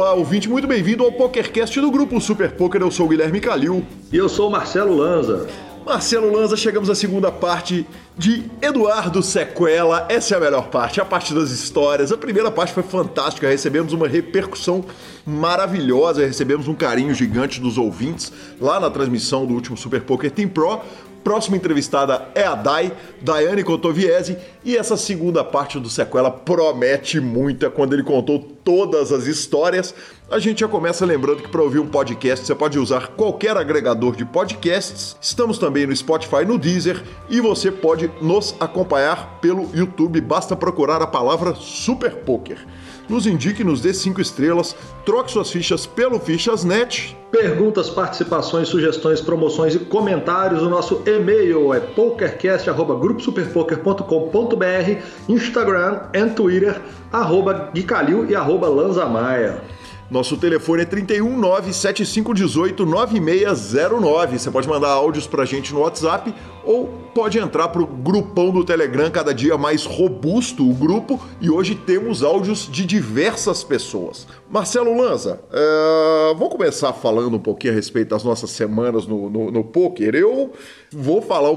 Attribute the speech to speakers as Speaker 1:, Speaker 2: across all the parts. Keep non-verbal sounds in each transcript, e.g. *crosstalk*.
Speaker 1: Olá, ouvinte, muito bem-vindo ao PokerCast do Grupo Super Poker. Eu sou o Guilherme Calil.
Speaker 2: E eu sou o Marcelo Lanza.
Speaker 1: Marcelo Lanza, chegamos à segunda parte de Eduardo Sequela. Essa é a melhor parte, a parte das histórias. A primeira parte foi fantástica, recebemos uma repercussão maravilhosa, recebemos um carinho gigante dos ouvintes lá na transmissão do último Super Poker Team Pro. Próxima entrevistada é a Dai, Daiane Cotoviese, e essa segunda parte do sequela promete muito. É quando ele contou todas as histórias. A gente já começa lembrando que para ouvir um podcast você pode usar qualquer agregador de podcasts. Estamos também no Spotify, no Deezer e você pode nos acompanhar pelo YouTube. Basta procurar a palavra Super Poker nos indique, nos dê cinco estrelas, troque suas fichas pelo Fichas.net.
Speaker 2: Perguntas, participações, sugestões, promoções e comentários. O nosso e-mail é pokercast.gruposuperpoker.com.br, Instagram e Twitter, arroba Guicalil e arroba.
Speaker 1: Nosso telefone é 319-7518-9609. Você pode mandar áudios pra gente no WhatsApp ou pode entrar pro grupão do Telegram, cada dia mais robusto o grupo, e hoje temos áudios de diversas pessoas. Marcelo Lanza, é... vou começar falando um pouquinho a respeito das nossas semanas no, no, no poker. Eu vou falar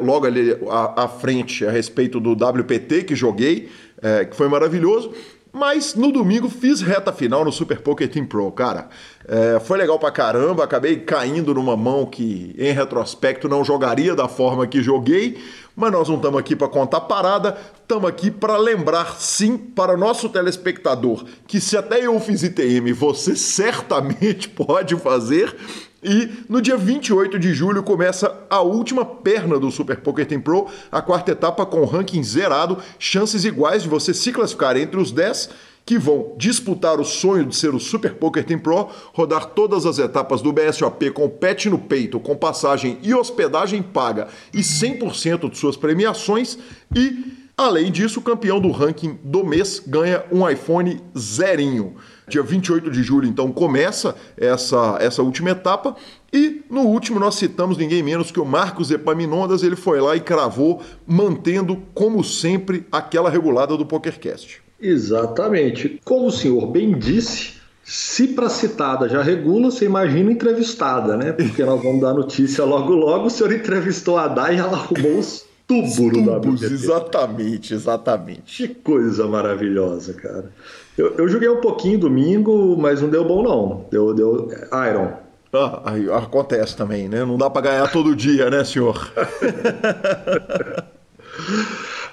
Speaker 1: logo ali à, à frente a respeito do WPT que joguei, é, que foi maravilhoso. Mas no domingo fiz reta final no Super Poker Team Pro, cara. É, foi legal pra caramba, acabei caindo numa mão que, em retrospecto, não jogaria da forma que joguei, mas nós não estamos aqui para contar parada, estamos aqui para lembrar, sim, para o nosso telespectador, que se até eu fiz ITM, você certamente *laughs* pode fazer. E no dia 28 de julho começa a última perna do Super Poker Team Pro, a quarta etapa com ranking zerado, chances iguais de você se classificar entre os 10 que vão disputar o sonho de ser o Super Poker Team Pro, rodar todas as etapas do BSOP com pet no peito, com passagem e hospedagem paga e 100% de suas premiações e Além disso, o campeão do ranking do mês ganha um iPhone zerinho. Dia 28 de julho, então, começa essa, essa última etapa. E no último nós citamos ninguém menos que o Marcos Epaminondas. Ele foi lá e cravou, mantendo, como sempre, aquela regulada do PokerCast.
Speaker 2: Exatamente. Como o senhor bem disse, se para citada já regula, você imagina entrevistada, né? Porque nós vamos dar notícia logo logo. O senhor *laughs* entrevistou a Dai e ela arrumou os
Speaker 1: tubos da WPT. Exatamente, exatamente.
Speaker 2: Que coisa maravilhosa, cara. Eu, eu joguei um pouquinho domingo, mas não deu bom não. Deu, deu Iron.
Speaker 1: Ah, acontece também, né? Não dá para ganhar todo dia, né, senhor? *laughs*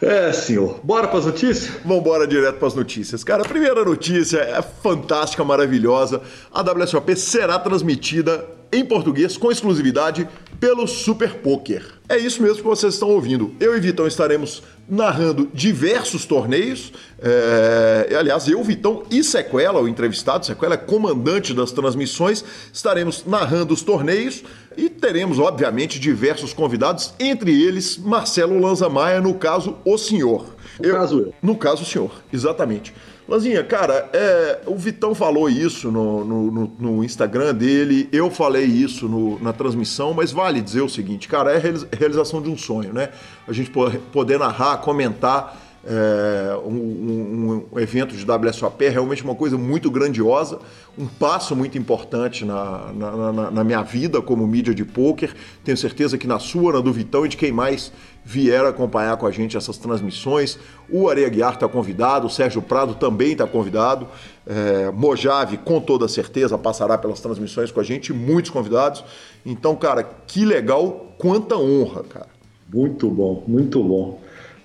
Speaker 2: É, senhor. Bora para as notícias?
Speaker 1: Vamos embora direto para as notícias. Cara, a primeira notícia é fantástica, maravilhosa. A WSOP será transmitida em português com exclusividade pelo Super Poker. É isso mesmo que vocês estão ouvindo. Eu e Vitão estaremos narrando diversos torneios. É... Aliás, eu, Vitão e Sequela, o entrevistado, Sequela é comandante das transmissões, estaremos narrando os torneios e teremos, obviamente, diversos convidados, entre eles Marcelo Lanza Maia, no caso, o senhor.
Speaker 2: No eu... caso eu.
Speaker 1: No caso, o senhor, exatamente. Lanzinha, cara, é, o Vitão falou isso no, no, no, Instagram dele, eu falei isso no, na transmissão, mas vale dizer o seguinte, cara, é a realização de um sonho, né? A gente poder narrar, comentar é, um, um, evento de WSOP é realmente uma coisa muito grandiosa, um passo muito importante na, na, na, na minha vida como mídia de pôquer. Tenho certeza que na sua, na do Vitão e de quem mais vier acompanhar com a gente essas transmissões. O Areia Guiar está convidado, o Sérgio Prado também está convidado. É, Mojave, com toda certeza, passará pelas transmissões com a gente, muitos convidados. Então, cara, que legal, quanta honra, cara.
Speaker 2: Muito bom, muito bom.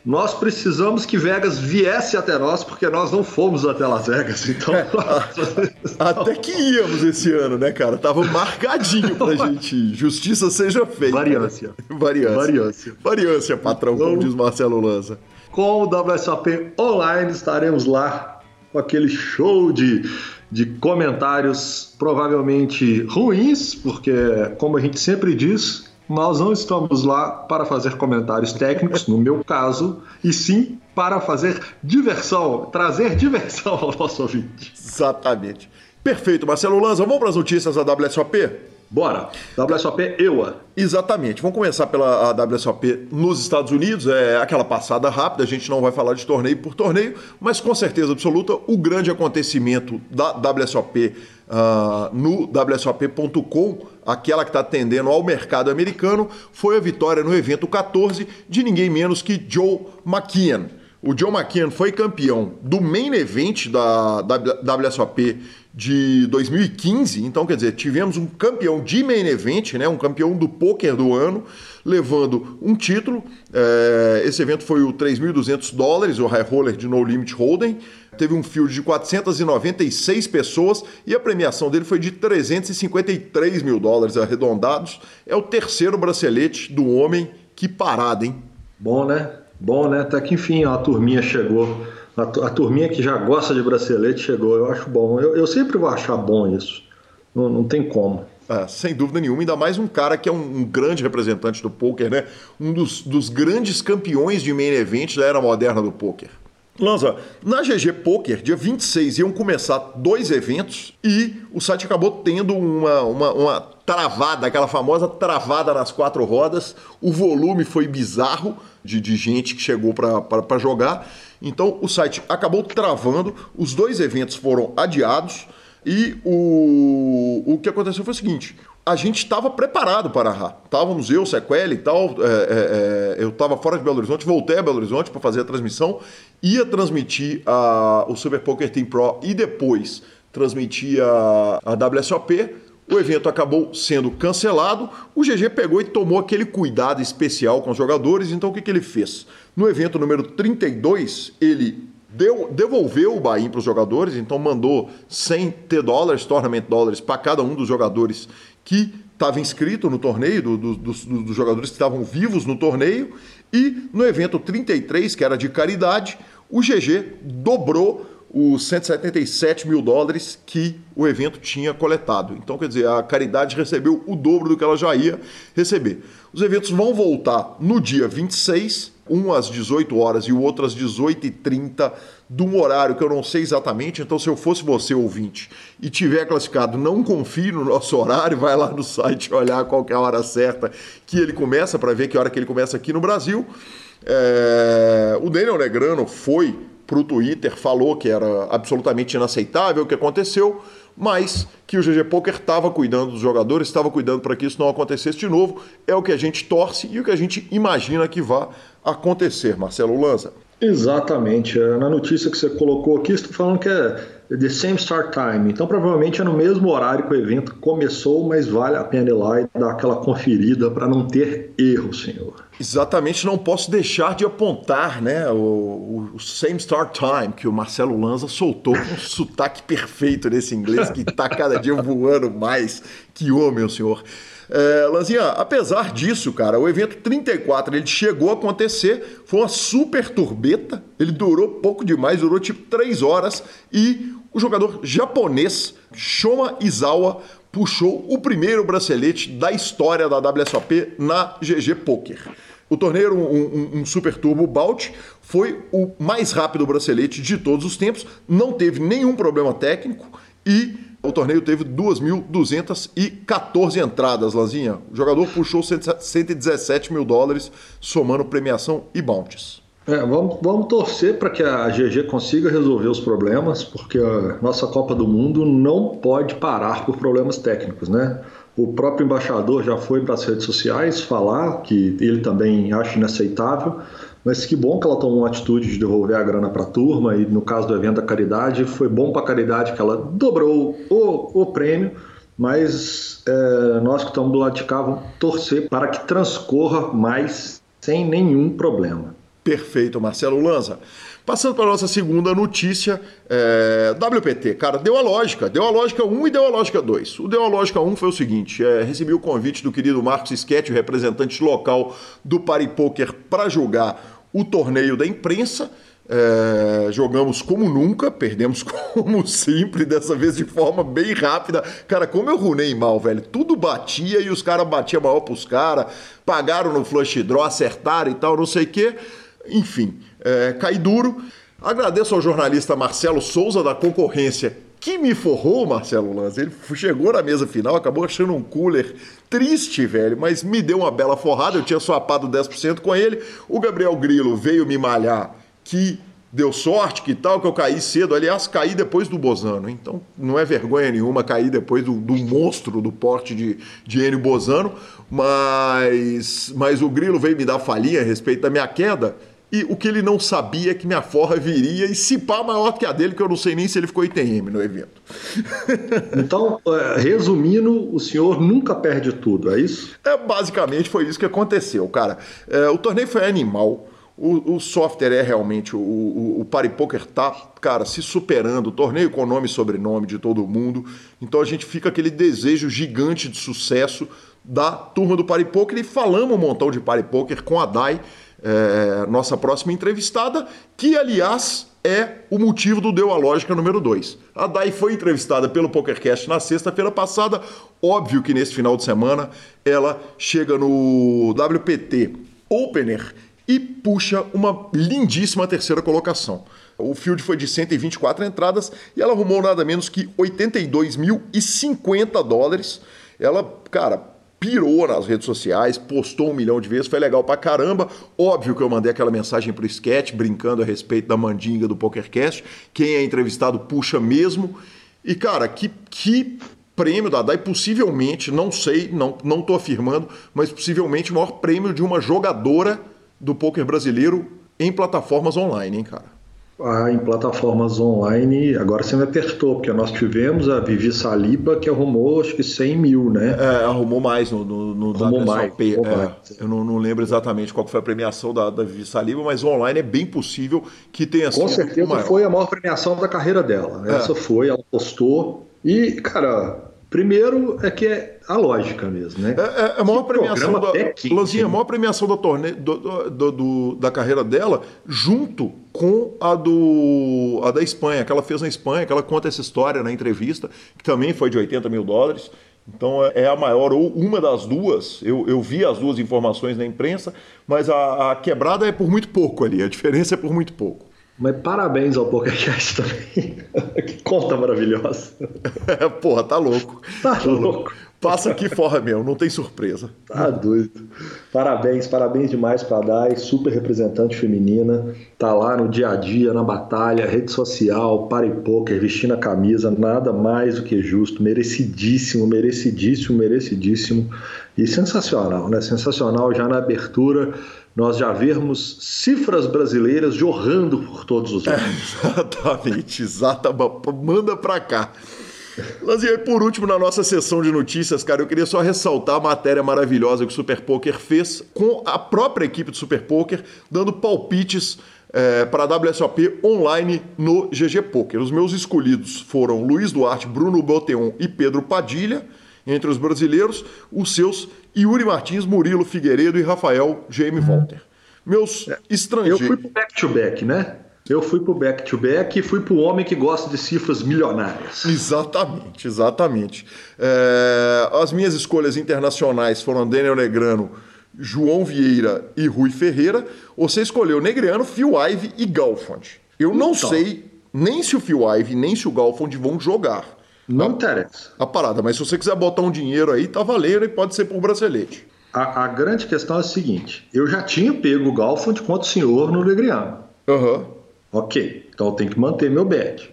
Speaker 2: Nós precisamos que Vegas viesse até nós, porque nós não fomos até Las Vegas. Então. *laughs*
Speaker 1: até que íamos esse ano, né, cara? Tava marcadinho pra gente ir. Justiça seja feita.
Speaker 2: Variância.
Speaker 1: Variância. Variância. Variância, patrão, então, como diz Marcelo Lanza.
Speaker 2: Com o WSOP Online estaremos lá com aquele show de, de comentários provavelmente ruins, porque, como a gente sempre diz, nós não estamos lá para fazer comentários técnicos, no meu caso, e sim para fazer diversão, trazer diversão *laughs* ao nosso ouvinte.
Speaker 1: Exatamente. Perfeito, Marcelo Lanza. Vamos para as notícias da WSOP?
Speaker 2: Bora! WSOP EUA.
Speaker 1: Exatamente. Vamos começar pela WSOP nos Estados Unidos. É aquela passada rápida, a gente não vai falar de torneio por torneio, mas com certeza absoluta, o grande acontecimento da WSOP uh, ah, no WSOP.com, aquela que está atendendo ao mercado americano, foi a vitória no evento 14 de ninguém menos que Joe McKeon. O Joe McKeon foi campeão do main event da, WSOP de 2015. Então, quer dizer, tivemos um campeão de main event, né, um campeão do poker do ano, levando um título. É, esse evento foi o 3.200 dólares, o High Roller de No Limit Hold'em. Teve um field de 496 pessoas e a premiação dele foi de 353 mil dólares arredondados. É o terceiro bracelete do homem. Que parada, hein?
Speaker 2: Bom, né? Bom, né? Até que enfim a turminha chegou a, a turminha que já gosta de bracelete chegou. Eu acho bom. Eu, eu sempre vou achar bom isso. Não, não tem como.
Speaker 1: É, sem dúvida nenhuma, ainda mais um cara que é um, um grande representante do poker, né? Um dos, dos, grandes campeões de main event da era moderna do poker. Lanza, na GG Poker, dia 26, iam começar dois eventos e o site acabou tendo uma, uma, uma travada, aquela famosa travada nas quatro rodas. O volume foi bizarro de, de gente que chegou para jogar então o site acabou travando, os dois eventos foram adiados e o, o que aconteceu foi o seguinte: a gente estava preparado para a Estávamos eu, Sequel e tal. É, é, é eu estava fora de Belo Horizonte, voltei a Belo Horizonte para fazer a transmissão, ia transmitir a, o Super Poker Team Pro e depois transmitir a, a WSOP. O evento acabou sendo cancelado. O GG pegou e tomou aquele cuidado especial com os jogadores. Então o que, que ele fez? No evento número 32, ele deu, devolveu o buy para os jogadores, então mandou 100 T dólares, tournament dólares, para cada um dos jogadores que estava inscrito no torneio, do, do, dos, dos jogadores que estavam vivos no torneio. E no evento 33, que era de caridade, o GG dobrou os 177 mil dólares que o evento tinha coletado. Então, quer dizer, a caridade recebeu o dobro do que ela já ia receber. Os eventos vão voltar no dia 26, um às 18 horas e o outro às 18h30, de um horário que eu não sei exatamente. Então, se eu fosse você, ouvinte, e tiver classificado, não confie no nosso horário, vai lá no site olhar qual é a hora certa que ele começa, para ver que hora que ele começa aqui no Brasil. É... O Daniel Negrano foi para o Twitter, falou que era absolutamente inaceitável o que aconteceu, mas que o GG Poker estava cuidando dos jogadores, estava cuidando para que isso não acontecesse de novo. É o que a gente torce e o que a gente imagina que vá acontecer, Marcelo Lanza.
Speaker 2: Exatamente. É, na notícia que você colocou aqui, está falando que é the same start time. Então, provavelmente é no mesmo horário que o evento começou, mas vale a pena ir lá e dar aquela conferida para não ter erro, senhor.
Speaker 1: Exatamente, não posso deixar de apontar né, o, o, same start time que o Marcelo Lanza soltou com um sotaque perfeito nesse inglês que está cada dia voando mais. Que homem, senhor. É, Lanzinha, apesar disso, cara, o evento 34 ele chegou a acontecer, foi uma super turbeta, ele durou pouco demais, durou tipo 3 horas e o jogador japonês Shoma Izawa puxou o primeiro bracelete da história da WSOP na GG Poker. O torneio, um, um, um, Super Turbo Bout, foi o mais rápido bracelete de todos os tempos, não teve nenhum problema técnico e o torneio teve 2.214 entradas, Lazinha. O jogador puxou 117 mil dólares, somando premiação e bounties.
Speaker 2: É, vamos, vamos torcer para que a GG consiga resolver os problemas, porque a nossa Copa do Mundo não pode parar por problemas técnicos, né? O próprio embaixador já foi para as redes sociais falar que ele também acha inaceitável mas que bom que ela tomou uma atitude de devolver a grana para a turma e no caso do evento da caridade foi bom para a caridade que ela dobrou o, o prêmio, mas é, nós que estamos do lado de cá vamos torcer para que transcorra mais sem nenhum problema.
Speaker 1: Perfeito, Marcelo Lanza. Passando para a nossa segunda notícia, é, WPT, cara, deu a lógica, deu a lógica 1 e deu a lógica 2. O deu a lógica 1 foi o seguinte: é, recebi o convite do querido Marcos Sketch, representante local do Pari Poker, para jogar o torneio da imprensa. É, jogamos como nunca, perdemos *laughs* como sempre, dessa vez de forma bem rápida. Cara, como eu runei mal, velho. Tudo batia e os caras batiam maior pros caras, pagaram no flush draw, acertaram e tal, não sei o quê. Enfim, é, cai duro. Agradeço ao jornalista Marcelo Souza da concorrência que me forrou, Marcelo Lanza. Ele chegou na mesa final, acabou achando um cooler triste, velho, mas me deu uma bela forrada. Eu tinha swapado 10% com ele. O Gabriel Grilo veio me malhar que deu sorte, que tal, que eu caí cedo. Aliás, caí depois do Bozano. Então, não é vergonha nenhuma cair depois do, do monstro do porte de, de Enio Bozano. Mas, mas o Grilo veio me dar falinha a respeito da minha queda. E o que ele não sabia é que minha forra viria e se pá maior que a dele, que eu não sei nem se ele ficou ITM no evento. *laughs*
Speaker 2: Então, é, resumindo, o senhor nunca perde tudo, é isso?
Speaker 1: É, basicamente foi isso que aconteceu, cara. É, o torneio foi animal. O, o, software é realmente, o, o, o Party Poker tá, cara, se superando, o torneio com nome e sobrenome de todo mundo. Então a gente fica aquele desejo gigante de sucesso da turma do Party Poker e falamos um montão de Party Poker com a DAI é, nossa próxima entrevistada, que aliás é o motivo do Deu a Lógica número 2. A Dai foi entrevistada pelo PokerCast na sexta-feira passada. Óbvio que nesse final de semana ela chega no WPT Opener e puxa uma lindíssima terceira colocação. O field foi de 124 entradas e ela arrumou nada menos que 82.050 dólares. Ela, cara, pirou nas redes sociais, postou um milhão de vezes, foi legal pra caramba. Óbvio que eu mandei aquela mensagem pro sketch, brincando a respeito da mandinga do PokerCast. Quem é entrevistado puxa mesmo. E, cara, que, que prêmio da DAI, possivelmente, não sei, não, não tô afirmando, mas possivelmente o maior prêmio de uma jogadora do poker brasileiro em plataformas online, hein, cara?
Speaker 2: Em plataformas online, agora você me apertou, porque nós tivemos a Vivi Saliba que arrumou acho que 100 mil, né?
Speaker 1: É, arrumou mais no, no, no
Speaker 2: arrumou mais, arrumou
Speaker 1: é, mais. Eu não, não, lembro exatamente qual foi a premiação da, da Vivi Saliba, mas online é bem possível que tenha
Speaker 2: sido. Com certeza foi a maior premiação da carreira dela. É. Essa foi, ela postou. E, cara, Primeiro é que é a lógica mesmo, né?
Speaker 1: É, é, é a maior premiação da, Lanzinha, a maior premiação da, torne, do, do, do, da carreira dela, junto com a, do, a da Espanha, que ela fez na Espanha, que ela conta essa história na entrevista, que também foi de 80 mil dólares. Então é, é a maior, ou uma das duas. Eu, eu vi as duas informações na imprensa, mas a, a quebrada é por muito pouco ali, a diferença é por muito pouco.
Speaker 2: Mas parabéns ao PokerCast também. que conta maravilhosa. *laughs*
Speaker 1: Porra, tá louco.
Speaker 2: Tá, tá louco. louco.
Speaker 1: Passa aqui fora mesmo, não tem surpresa.
Speaker 2: Tá doido. Parabéns, parabéns demais pra Dai, super representante feminina. Tá lá no dia a dia, na batalha, rede social, party poker, vestindo a camisa, nada mais do que justo. Merecidíssimo, merecidíssimo, merecidíssimo. E sensacional, né? Sensacional já na abertura nós já vermos cifras brasileiras jorrando por todos os lados.
Speaker 1: É, exatamente, exatamente. Manda para cá. Lanzinha, por último, na nossa sessão de notícias, cara, eu queria só ressaltar a matéria maravilhosa que o Super Poker fez com a própria equipe do Super Poker, dando palpites é, para a WSOP online no GG Poker. Os meus escolhidos foram Luiz Duarte, Bruno Boteon e Pedro Padilha. Entre os brasileiros, os seus Yuri Martins, Murilo Figueiredo e Rafael Jaime Walter. Meus é, estrangeiros.
Speaker 2: Eu fui pro back-to-back, né? Eu fui pro back-to-back e fui pro homem que gosta de cifras milionárias.
Speaker 1: Exatamente, exatamente. É, as minhas escolhas internacionais foram Daniel Negrano, João Vieira e Rui Ferreira. Você escolheu Negreano, Phil Ive e Galfond. Eu não então. sei nem se o Phil Ive nem se o Galfond vão jogar.
Speaker 2: Não interessa.
Speaker 1: A parada, mas se você quiser botar um dinheiro aí, tá valendo e pode ser por bracelete.
Speaker 2: A, a grande questão é a seguinte: eu já tinha pego o Galfond contra o senhor no Legriano.
Speaker 1: Aham. Uhum.
Speaker 2: Ok, então eu tenho que manter meu bet.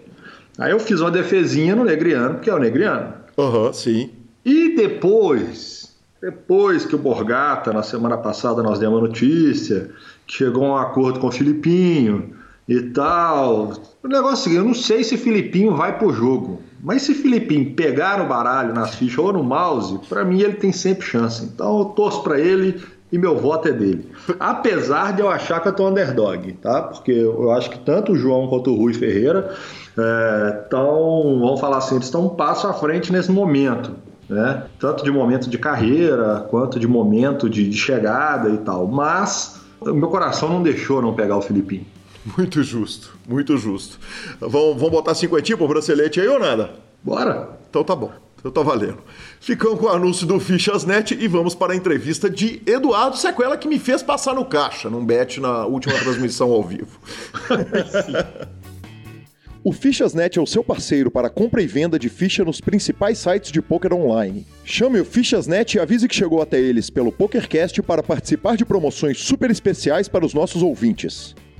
Speaker 2: Aí eu fiz uma defesinha no Negriano, porque é o Negriano.
Speaker 1: Aham, uhum, sim.
Speaker 2: E depois, depois que o Borgata, na semana passada, nós demos a notícia, que chegou a um acordo com o Filipinho e tal. O negócio é o seguinte, eu não sei se Filipinho vai pro jogo. Mas se Filipinho pegar no baralho, nas fichas ou no mouse, para mim ele tem sempre chance. Então eu torço para ele e meu voto é dele. Apesar de eu achar que eu tô underdog, tá? Porque eu acho que tanto o João quanto o Rui Ferreira estão, é, vamos falar assim, eles estão um passo à frente nesse momento. Né? Tanto de momento de carreira, quanto de momento de, de chegada e tal. Mas meu coração não deixou não pegar o Filipinho.
Speaker 1: Muito justo, muito justo. Vamos, vamos botar cinquentinho pro bracelete aí ou nada?
Speaker 2: Bora!
Speaker 1: Então tá bom. Então tá valendo. Ficamos com o anúncio do Fichasnet e vamos para a entrevista de Eduardo Sequela, que me fez passar no caixa, num bet na última transmissão ao vivo. *laughs* O Fichasnet é o seu parceiro para compra e venda de ficha nos principais sites de poker online. Chame o Fichasnet e avise que chegou até eles pelo PokerCast para participar de promoções super especiais para os nossos ouvintes.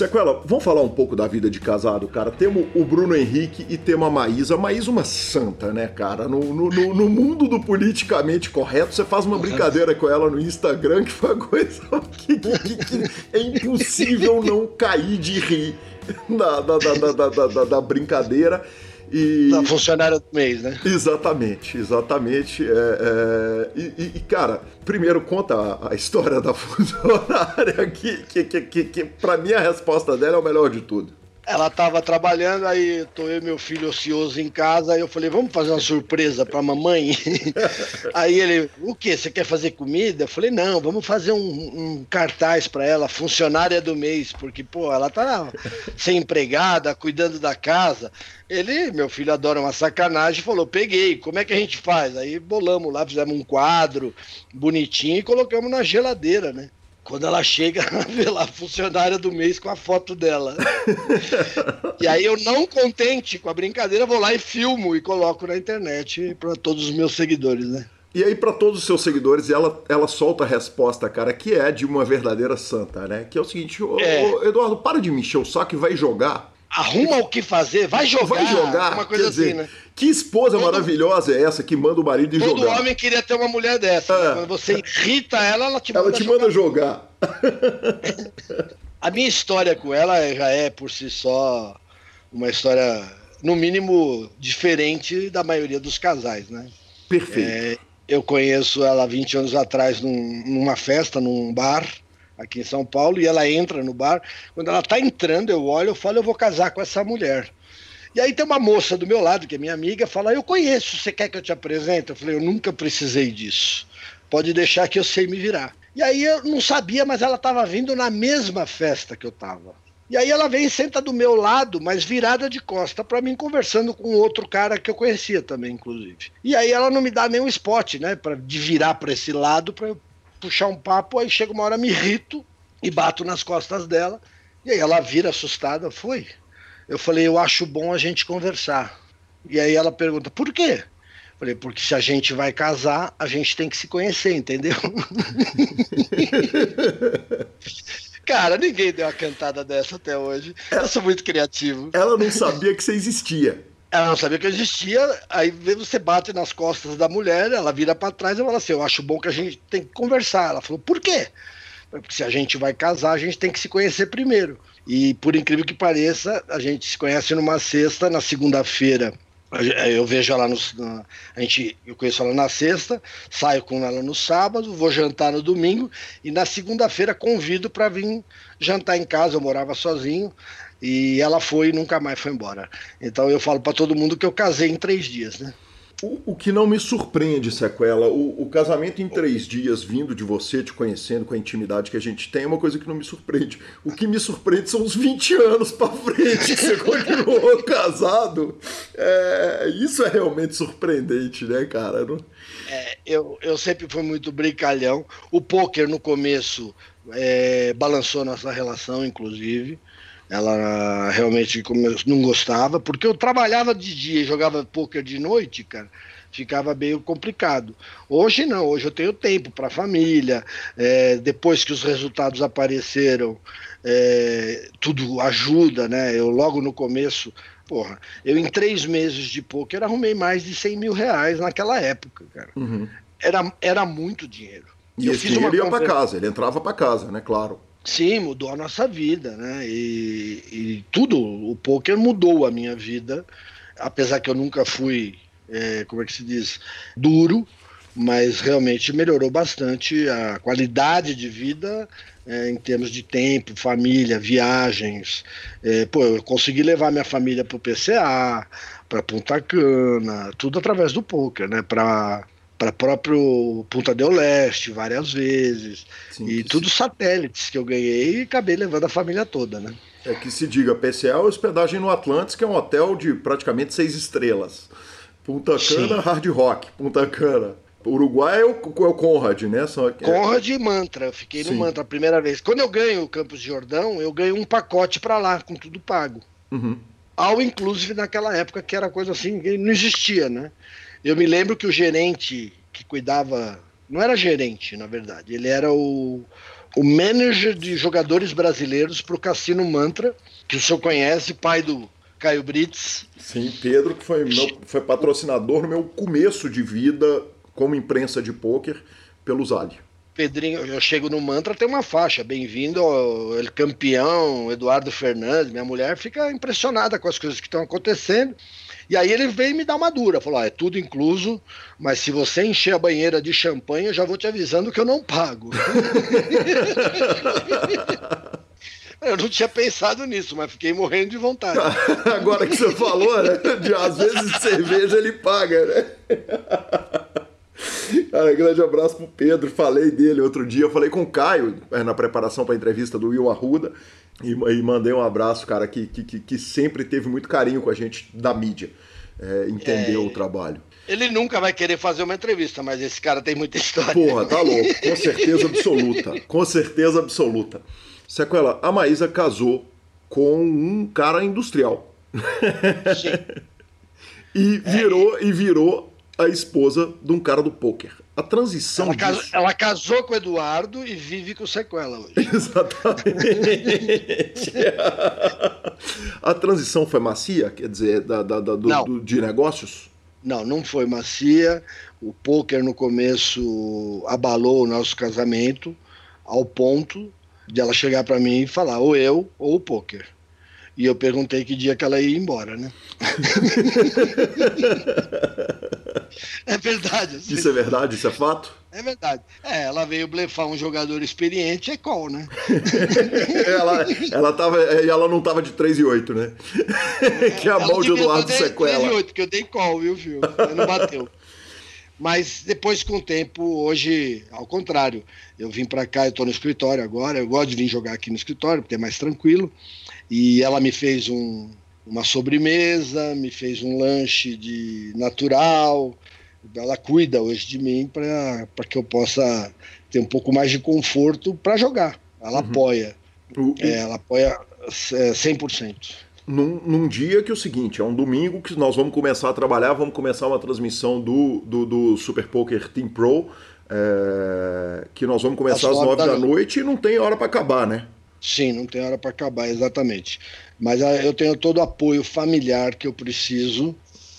Speaker 1: Sequela, vamos falar um pouco da vida de casado, cara. Temos o Bruno Henrique e temos a Maísa. Maísa uma santa, né, cara? No, no, no, mundo do politicamente correto, você faz uma brincadeira com ela no Instagram que foi uma coisa que, que, que é impossível não cair de rir da, da, da, da, da, da brincadeira.
Speaker 3: E... Da funcionária do mês, né?
Speaker 1: Exatamente, exatamente. É, é... E, e, cara, primeiro conta a, a história da *laughs* funcionária, que, que, que, que, que para mim a resposta dela é o melhor de tudo.
Speaker 3: Ela estava trabalhando, aí tô eu e meu filho ocioso em casa, aí eu falei, vamos fazer uma surpresa pra mamãe? *laughs* aí ele, o que? Você quer fazer comida? Eu falei, não, vamos fazer um, um cartaz para ela, funcionária do mês, porque, pô, ela tá sem empregada, cuidando da casa. Ele, meu filho, adora uma sacanagem, falou, peguei, como é que a gente faz? Aí bolamos lá, fizemos um quadro bonitinho e colocamos na geladeira, né? Quando ela chega, *laughs* vê lá a funcionária do mês com a foto dela. e aí eu, não contente com a brincadeira, vou lá e filmo e coloco na internet para todos os meus seguidores, né?
Speaker 1: E aí, para todos os seus seguidores, ela, ela solta a resposta, cara, que é de uma verdadeira santa, né? Que é o seguinte: ô, é. ô, Eduardo, para de me encher o saco e vai jogar.
Speaker 3: Arruma o que fazer, vai jogar. Vai jogar. Uma coisa dizer, assim, né?
Speaker 1: Que esposa todo, maravilhosa é essa que manda o marido ir
Speaker 3: todo
Speaker 1: jogar?
Speaker 3: Todo homem queria ter uma mulher dessa. Né? Quando você irrita ela, ela te manda
Speaker 1: Ela te jogar. manda jogar.
Speaker 3: a minha história com ela já é, por si só, uma história, no mínimo, diferente da maioria dos casais, né?
Speaker 1: Perfeito. É,
Speaker 3: eu conheço ela 20 anos atrás num, numa festa, num bar aqui em São Paulo, e ela entra no bar. Quando ela está entrando, eu olho, eu falo, eu vou casar com essa mulher. E aí tem uma moça do meu lado, que é minha amiga, fala: Eu conheço, você quer que eu te apresente? Eu falei: Eu nunca precisei disso. Pode deixar que eu sei me virar. E aí eu não sabia, mas ela estava vindo na mesma festa que eu estava. E aí ela vem e senta do meu lado, mas virada de costa para mim, conversando com outro cara que eu conhecia também, inclusive. E aí ela não me dá nenhum spot, né, para de virar para esse lado para eu puxar um papo. Aí chega uma hora me irrito e bato nas costas dela. E aí ela vira assustada, foi. Eu falei, eu acho bom a gente conversar. E aí ela pergunta, por quê? Eu falei, porque se a gente vai casar, a gente tem que se conhecer, entendeu? *laughs* Cara, ninguém deu uma cantada dessa até hoje. Eu sou muito criativo.
Speaker 1: Ela não sabia que você existia.
Speaker 3: Ela não sabia que eu existia, aí você bate nas costas da mulher, ela vira para trás e fala assim: Eu acho bom que a gente tem que conversar. Ela falou: Por quê? Porque se a gente vai casar, a gente tem que se conhecer primeiro. E por incrível que pareça, a gente se conhece numa sexta, na segunda-feira. Eu vejo ela no. A gente, eu conheço ela na sexta, saio com ela no sábado, vou jantar no domingo e na segunda-feira convido para vir jantar em casa. Eu morava sozinho e ela foi e nunca mais foi embora. Então eu falo para todo mundo que eu casei em três dias, né?
Speaker 1: O, o, que não me surpreende, Sequela, o, o, casamento em três dias, vindo de você, te conhecendo com a intimidade que a gente tem, é uma coisa que não me surpreende. O que me surpreende são os 20 anos pra frente que você *laughs* continuou casado. É, isso é realmente surpreendente, né, cara? Não...
Speaker 3: É, eu, eu sempre fui muito brincalhão. O poker no começo é, balançou nossa relação, inclusive. Ela realmente não gostava, porque eu trabalhava de dia e jogava poker de noite, cara. Ficava meio complicado. Hoje não, hoje eu tenho tempo para a família. É, depois que os resultados apareceram, é, tudo ajuda, né? Eu logo no começo, porra, eu em três meses de poker arrumei mais de 100 mil reais naquela época, cara. Uhum. Era, era muito dinheiro.
Speaker 1: E eu esse dinheiro ia para casa, ele entrava para casa, né? Claro.
Speaker 3: Sim, mudou a nossa vida, né? E, e, tudo, o poker mudou a minha vida, apesar que eu nunca fui, é, como é que se diz, duro, mas realmente melhorou bastante a qualidade de vida é, em termos de tempo, família, viagens. É, pô, eu consegui levar minha família para o PCA, para Punta Cana, tudo através do poker, né? Para para próprio Punta del Leste várias vezes sim, e tudo sim. satélites que eu ganhei e acabei levando a família toda, né?
Speaker 1: É que se diga, PCA é hospedagem no Atlantis, que é um hotel de praticamente seis estrelas. Punta Cana, sim. Hard Rock, Punta Cana. Uruguai é o, é o Conrad, né? Só
Speaker 3: que... Conrad e Mantra. Eu fiquei no Mantra a primeira vez. Quando eu ganho o Campos de Jordão, eu ganho um pacote para lá, com tudo pago. Uhum. Ao inclusive naquela época, que era coisa assim, que não existia, né? Eu me lembro que o gerente que cuidava. Não era gerente, na verdade. Ele era o, o manager de jogadores brasileiros para o Cassino Mantra, que o senhor conhece, pai do Caio Brits.
Speaker 1: Sim, Pedro, que foi, meu, foi patrocinador no meu começo de vida como imprensa de pôquer pelo Zali.
Speaker 3: Pedrinho, eu chego no Mantra, tem uma faixa, bem-vindo ao El Campeão, Eduardo Fernandes, minha mulher fica impressionada com as coisas que estão acontecendo. E aí ele veio me dar uma dura, falou: ah, é tudo incluso, mas se você encher a banheira de champanhe, eu já vou te avisando que eu não pago. *laughs* Eu não tinha pensado nisso, mas fiquei morrendo de vontade. *laughs*
Speaker 1: Agora que você falou, né? De, às vezes cerveja ele paga, né? Cara, grande abraço pro Pedro. Falei dele outro dia. Eu falei com o Caio é, na preparação para a entrevista do Will Arruda. E, e, mandei um abraço, cara, que, que, que sempre teve muito carinho com a gente da mídia. É, entendeu é, o trabalho.
Speaker 3: Ele nunca vai querer fazer uma entrevista, mas esse cara tem muita história.
Speaker 1: Porra, tá louco. Com certeza absoluta. Com certeza absoluta. Sequela, a Maísa casou com um cara industrial. Sim. *laughs* e virou é. e virou a esposa de um cara do poker. A transição
Speaker 3: ela, disso... casou, ela casou com o Eduardo e vive com sequela hoje. *laughs*
Speaker 1: Exatamente. *laughs* a transição foi macia, quer dizer, da, da, da do, do, de negócios?
Speaker 3: Não, não foi macia. O poker no começo abalou o nosso casamento ao ponto de ela chegar para mim e falar ou eu ou o poker. E eu perguntei que dia que ela ia embora, né? *laughs* é verdade.
Speaker 1: Assim. Isso é verdade? Isso é fato?
Speaker 3: É verdade. É, ela veio blefar um jogador experiente, é call, né? *laughs*
Speaker 1: ela, ela, tava, ela não tava de 3 e 8, né? *laughs* que é a mão de Eduardo sequela. 3
Speaker 3: e 8, que eu dei call, viu, filho? Não bateu. Mas depois, com o tempo, hoje, ao contrário, eu vim para cá, eu estou no escritório agora, eu gosto de vir jogar aqui no escritório, porque é mais tranquilo. E ela me fez um, uma sobremesa, me fez um lanche de natural. Ela cuida hoje de mim para que eu possa ter um pouco mais de conforto para jogar. Ela uhum. apoia. Uhum. É, ela apoia é, 100%.
Speaker 1: Num, num, dia que é o seguinte, é um domingo que nós vamos começar a trabalhar, vamos começar uma transmissão do, do, do Super Poker Team Pro, é, que nós vamos começar às nove da, da noite e não tem hora para acabar, né?
Speaker 3: Sim, não tem hora para acabar, exatamente. Mas ah, eu tenho todo o apoio familiar que eu preciso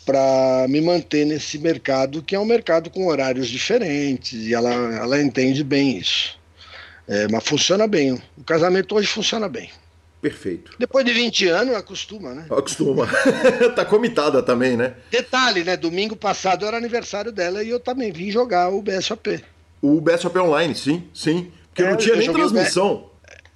Speaker 3: para me manter nesse mercado, que é um mercado com horários diferentes, e ela, ela entende bem isso. É, mas funciona bem. O casamento hoje funciona bem.
Speaker 1: Perfeito.
Speaker 3: Depois de 20 anos, acostuma, né?
Speaker 1: Acostuma. *laughs* tá comitada também, né?
Speaker 3: Detalhe, né? Domingo passado era aniversário dela e eu também vim jogar o BSOP.
Speaker 1: O BSOP Online, sim, sim. Porque é, não tinha nem transmissão.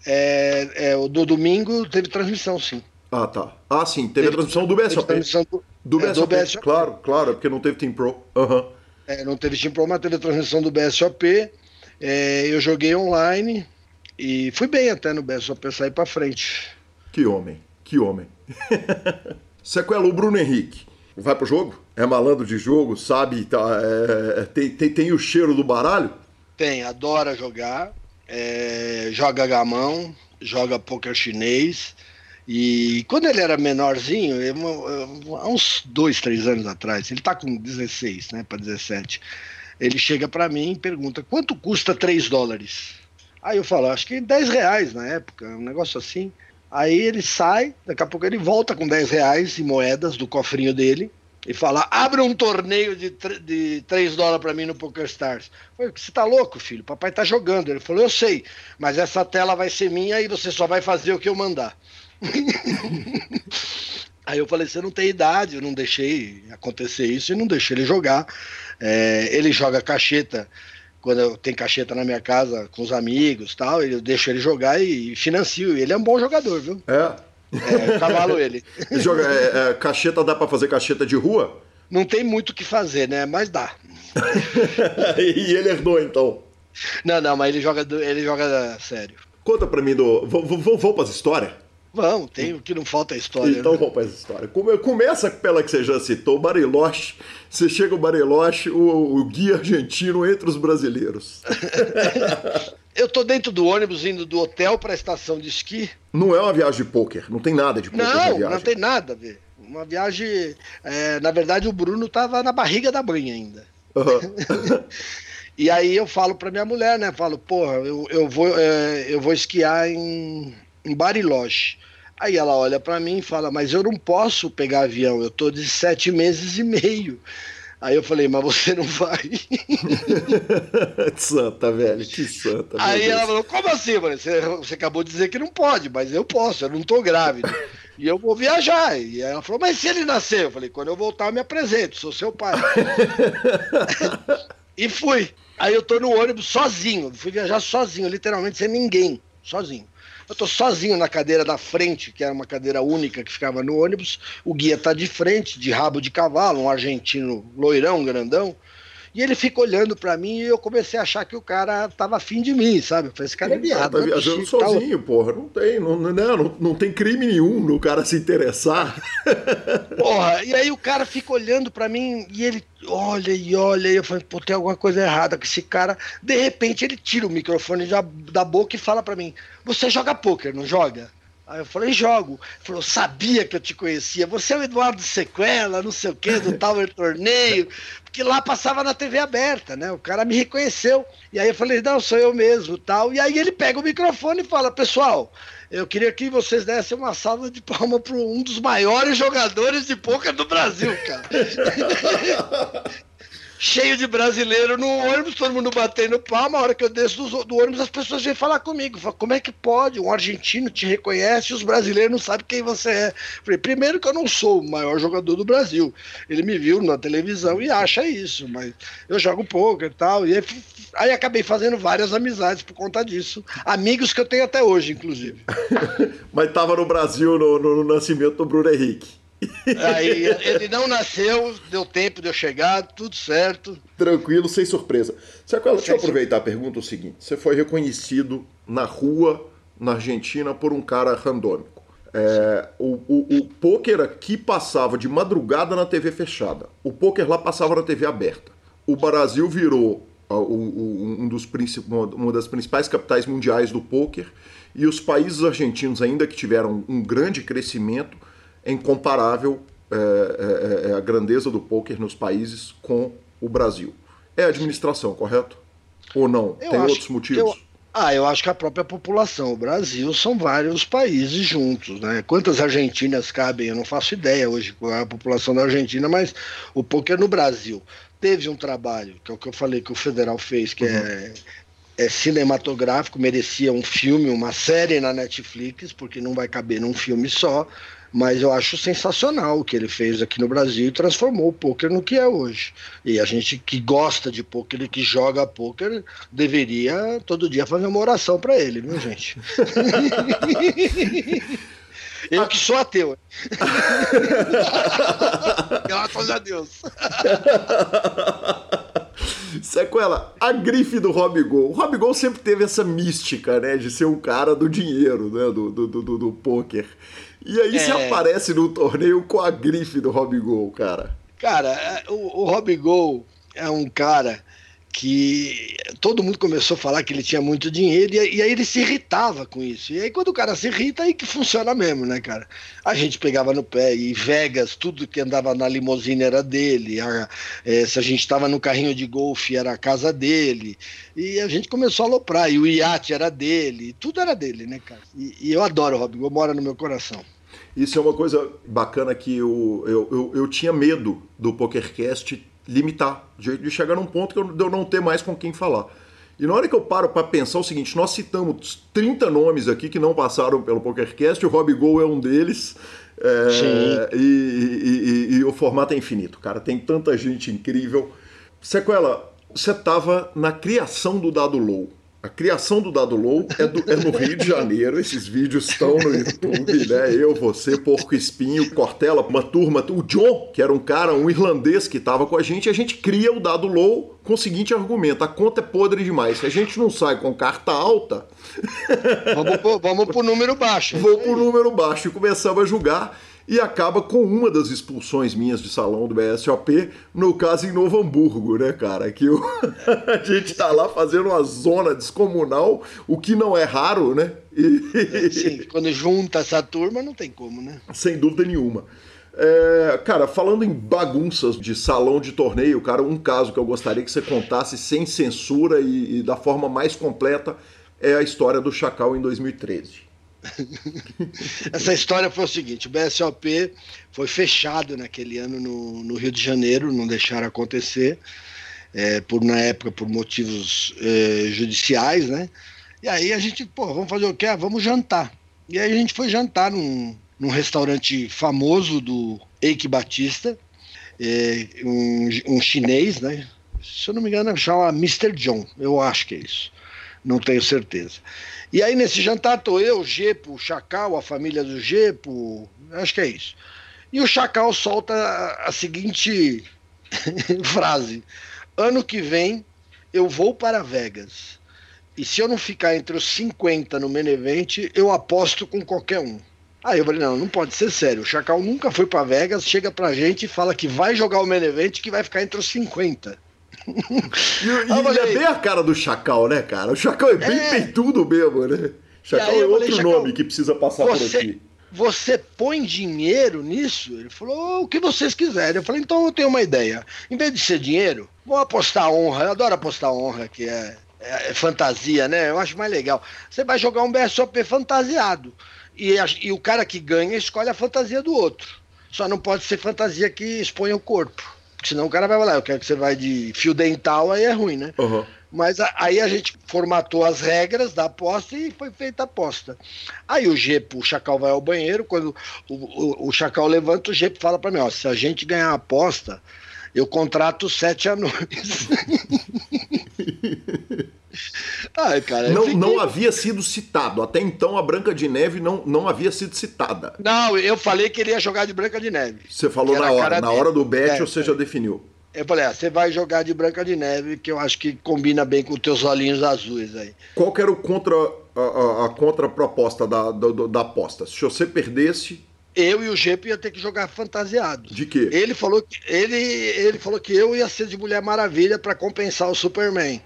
Speaker 3: É, é, do domingo teve transmissão, sim.
Speaker 1: Ah, tá. Ah, sim, teve, teve a transmissão do BSOP. Transmissão do, do, BSOP, é, do BSOP. Claro, claro, porque não teve Team Pro. Uhum.
Speaker 3: É, não teve Team Pro, mas teve a transmissão do BSOP. É, eu joguei online e fui bem até no BSOP sair para frente.
Speaker 1: Que homem, que homem. *laughs* Sequela, o Bruno Henrique. Vai pro jogo? É malandro de jogo, sabe? Tá, é, é, tem, tem, tem o cheiro do baralho?
Speaker 3: Tem, adora jogar é, joga gamão, joga poker chinês. E quando ele era menorzinho, há uns dois, três anos atrás, ele está com 16, né, para 17, ele chega para mim e pergunta: quanto custa 3 dólares? Aí eu falo: acho que 10 reais na época, um negócio assim. Aí ele sai, daqui a pouco ele volta com 10 reais em moedas do cofrinho dele e falar: abre um torneio de, de 3 dólares para mim no PokerStars. Falei, você tá louco, filho? Papai tá jogando. Ele falou: eu sei, mas essa tela vai ser minha e você só vai fazer o que eu mandar. *laughs* Aí eu falei, você não tem idade, eu não deixei acontecer isso e não deixei ele jogar. É, ele joga cacheta quando eu tenho cacheta na minha casa com os amigos tal, eu deixo ele jogar e financio. Ele é um bom jogador, viu?
Speaker 1: É.
Speaker 3: É, cavalo ele. *laughs*
Speaker 1: Joga, é, é, cacheta dá para fazer cacheta de rua?
Speaker 3: Não tem muito o que fazer, né? Mas dá. *laughs*
Speaker 1: e ele herdou, então?
Speaker 3: Não, não, mas ele joga, ele joga sério.
Speaker 1: Conta pra mim do. Vamos, vamos pras histórias?
Speaker 3: Vamos, tem o que não falta é história.
Speaker 1: Então
Speaker 3: né?
Speaker 1: vamos para essa história. Começa pela que você já citou, o Bariloche. Você chega o Bariloche, o, o guia argentino entre os brasileiros. *laughs*
Speaker 3: Eu tô dentro do ônibus indo do hotel para a estação de esqui.
Speaker 1: Não é uma viagem de pôquer, não tem nada de pôquer
Speaker 3: Não, não tem nada a ver. Uma viagem. É, na verdade, o Bruno tava na barriga da mãe ainda. Uhum. *laughs* e aí eu falo para minha mulher, né? Falo, porra, eu, eu, vou, é, eu vou esquiar em, em Bariloche. Aí ela olha para mim e fala: Mas eu não posso pegar avião, eu tô de sete meses e meio. Aí eu falei, mas você não vai. *laughs*
Speaker 1: santa, velho, que santa.
Speaker 3: Aí ela falou, como assim, mano? Você, você, acabou de dizer que não pode, mas eu posso, eu não tô grávida. e eu vou viajar. E ela falou, mas se ele nascer? Eu falei, quando eu voltar eu me apresento, sou seu pai. *laughs* e fui. Aí eu tô no ônibus sozinho, fui viajar sozinho, literalmente sem ninguém, sozinho. Eu tô sozinho na cadeira da frente, que era uma cadeira única que ficava no ônibus. O guia tá de frente, de rabo de cavalo, um argentino loirão, grandão. E ele fica olhando para mim e eu comecei a achar que o cara tava afim de mim, sabe? Eu falei, esse cara é viado.
Speaker 1: Tá viajando é sozinho, tal. porra. Não tem, não, não, não, não tem crime nenhum no cara se interessar. *laughs*
Speaker 3: Porra, e aí o cara fica olhando para mim e ele olha e olha, e eu falei, pô, tem alguma coisa errada com esse cara. De repente ele tira o microfone da, da boca e fala para mim: Você joga pôquer, não joga? Aí eu falei, jogo. Ele falou, sabia que eu te conhecia. Você é o Eduardo Sequela, não sei o quê, do Tower Torneio. *laughs* Porque lá passava na TV aberta, né? O cara me reconheceu. E aí eu falei, não, sou eu mesmo, tal. E aí ele pega o microfone e fala, pessoal, eu queria que vocês dessem uma salva de palma para um dos maiores jogadores de pôquer do Brasil, cara. *laughs* cheio de brasileiro no ônibus, todo mundo batendo palma. A hora que eu desço do, do ônibus, as pessoas vêm falar comigo. Como é que pode? Um argentino te reconhece e os brasileiros não sabem quem você é. Falei, primeiro que eu não sou o maior jogador do Brasil. Ele me viu na televisão e acha isso, mas eu jogo pouco e tal. E aí, aí acabei fazendo várias amizades por conta disso. Amigos que eu tenho até hoje, inclusive. *laughs*
Speaker 1: mas estava no Brasil no, no, no nascimento do Bruno Henrique.
Speaker 3: Aí ele não nasceu, deu tempo de eu chegar, tudo certo.
Speaker 1: Tranquilo, sem surpresa. Sacola, deixa eu aproveitar a pergunta o seguinte: você foi reconhecido na rua, na Argentina, por um cara randômico. É, o, o, o pôquer aqui passava de madrugada na TV fechada. O pôquer lá passava na TV aberta. O Brasil virou um, dos, uma das principais capitais mundiais do pôquer e os países argentinos, ainda que tiveram um grande crescimento, é incomparável é, é, é, a grandeza do poker nos países com o Brasil. É a administração, correto? Ou não? Eu Tem acho, outros motivos?
Speaker 3: Eu, ah, eu acho que a própria população. O Brasil são vários países juntos, né? Quantas Argentinas cabem? Eu não faço ideia hoje qual é a população da Argentina, mas o poker no Brasil teve um trabalho, que é o que eu falei que o federal fez, que uhum. é é cinematográfico, merecia um filme, uma série na Netflix, porque não vai caber num filme só. Mas eu acho sensacional o que ele fez aqui no Brasil e transformou o poker no que é hoje. E a gente que gosta de poker e que joga poker deveria todo dia fazer uma oração para ele, viu, gente? *laughs* Eu que sou ateu. *laughs* Graças a Deus. *laughs*
Speaker 1: Sequela, a grife do Rob Gol. O Rob Gol sempre teve essa mística, né? De ser um cara do dinheiro, né? Do, do, do, do poker. E aí é... você aparece no torneio com a grife do Rob Gol, cara.
Speaker 3: Cara, é, o, o Rob Gol é um cara que todo mundo começou a falar que ele tinha muito dinheiro e, e, aí ele se irritava com isso. E aí quando o cara se irrita, aí que funciona mesmo, né, cara? A gente pegava no pé e Vegas, tudo que andava na limusine era dele. A, é, se a gente estava no carrinho de golfe, era a casa dele. E a gente começou a aloprar. E o iate era dele. Tudo era dele, né, cara? E, e eu adoro o Rob Gol, mora no meu coração.
Speaker 1: Isso é uma coisa bacana que eu, eu, eu, eu tinha medo do PokerCast limitar, de, de chegar num ponto que eu, de eu não ter mais com quem falar. E na hora que eu paro para pensar o seguinte, nós citamos 30 nomes aqui que não passaram pelo PokerCast, o Rob Gol é um deles. É, e, e, e, e, o formato é infinito, cara. Tem tanta gente incrível. Sequela, você estava na criação do dado low. A criação do Dado Low é, do, é, no Rio de Janeiro. Esses vídeos estão no YouTube, né? Eu, você, Porco Espinho, Cortella, uma turma. O John, que era um cara, um irlandês que estava com a gente, a gente cria o Dado Low com o seguinte argumento: a conta é podre demais. Se a gente não sai com carta alta.
Speaker 3: vamos, pro, vamos pro número baixo.
Speaker 1: Vamos pro número baixo. E começamos a julgar e acaba com uma das expulsões minhas de salão do BSOP, no caso em Novo Hamburgo, né, cara? Que *laughs* a gente tá lá fazendo uma zona descomunal, o que não é raro, né?
Speaker 3: E... *laughs* Sim, quando junta essa turma não tem como, né?
Speaker 1: Sem dúvida nenhuma. É, cara, falando em bagunças de salão de torneio, cara, um caso que eu gostaria que você contasse sem censura e, e da forma mais completa é a história do Chacal em 2013. *laughs*
Speaker 3: Essa história foi o seguinte: o BSOP foi fechado naquele ano no, no Rio de Janeiro, não deixaram acontecer, é, por na época por motivos é, judiciais, né? E aí a gente, pô, vamos fazer o quê? Ah, vamos jantar. E aí a gente foi jantar num, num restaurante famoso do Eike Batista, é, um, um chinês, né? Se eu não me engano, chama Mr. John, eu acho que é isso. Não tenho certeza. E aí nesse jantar tô eu, Gepo, o Chacal, a família do Gepo, acho que é isso. E o Chacal solta a, seguinte *laughs* frase: Ano que vem eu vou para Vegas. E se eu não ficar entre os 50 no Menevent, eu aposto com qualquer um. Aí eu falei, não, não pode ser sério. O Chacal nunca foi para Vegas, chega pra gente e fala que vai jogar o Menevent que vai ficar entre os 50.
Speaker 1: E, e é bem a cara do Chacal, né, cara? O Chacal é bem é... peitudo mesmo, né? Chacal é outro falei, nome que precisa passar você, por aqui.
Speaker 3: Você põe dinheiro nisso? Ele falou, o que vocês quiserem. Eu falei, então eu tenho uma ideia. Em vez de ser dinheiro, vou apostar honra. Eu adoro apostar honra, que é, é, é fantasia, né? Eu acho mais legal. Você vai jogar um BSOP fantasiado. E, a, e o cara que ganha escolhe a fantasia do outro. Só não pode ser fantasia que expõe o corpo. Senão o cara vai falar, eu quero que você vai de fio dental, aí é ruim, né? Uhum. Mas aí a gente formatou as regras da aposta e foi feita a aposta. Aí o Gepo, o Chacal vai ao banheiro, quando o, o, o Chacal levanta, o Gepo fala para mim, ó, se a gente ganhar a aposta, eu contrato sete anões. *laughs*
Speaker 1: Ai, cara, não, fiquei... não havia sido citado. Até então a Branca de Neve não, não havia sido citada.
Speaker 3: Não, eu falei que ele ia jogar de Branca de Neve.
Speaker 1: Você falou na hora. Na hora do bet é, você é. já definiu.
Speaker 3: Eu falei, ah, você vai jogar de Branca de Neve, que eu acho que combina bem com teus olhinhos azuis aí.
Speaker 1: Qual que era o contra, a, a, a contraproposta da, da, da aposta? Se você perdesse,
Speaker 3: eu e o Gepo ia ter que jogar fantasiado.
Speaker 1: De quê?
Speaker 3: Ele falou que, ele, ele falou que eu ia ser de Mulher Maravilha para compensar o Superman.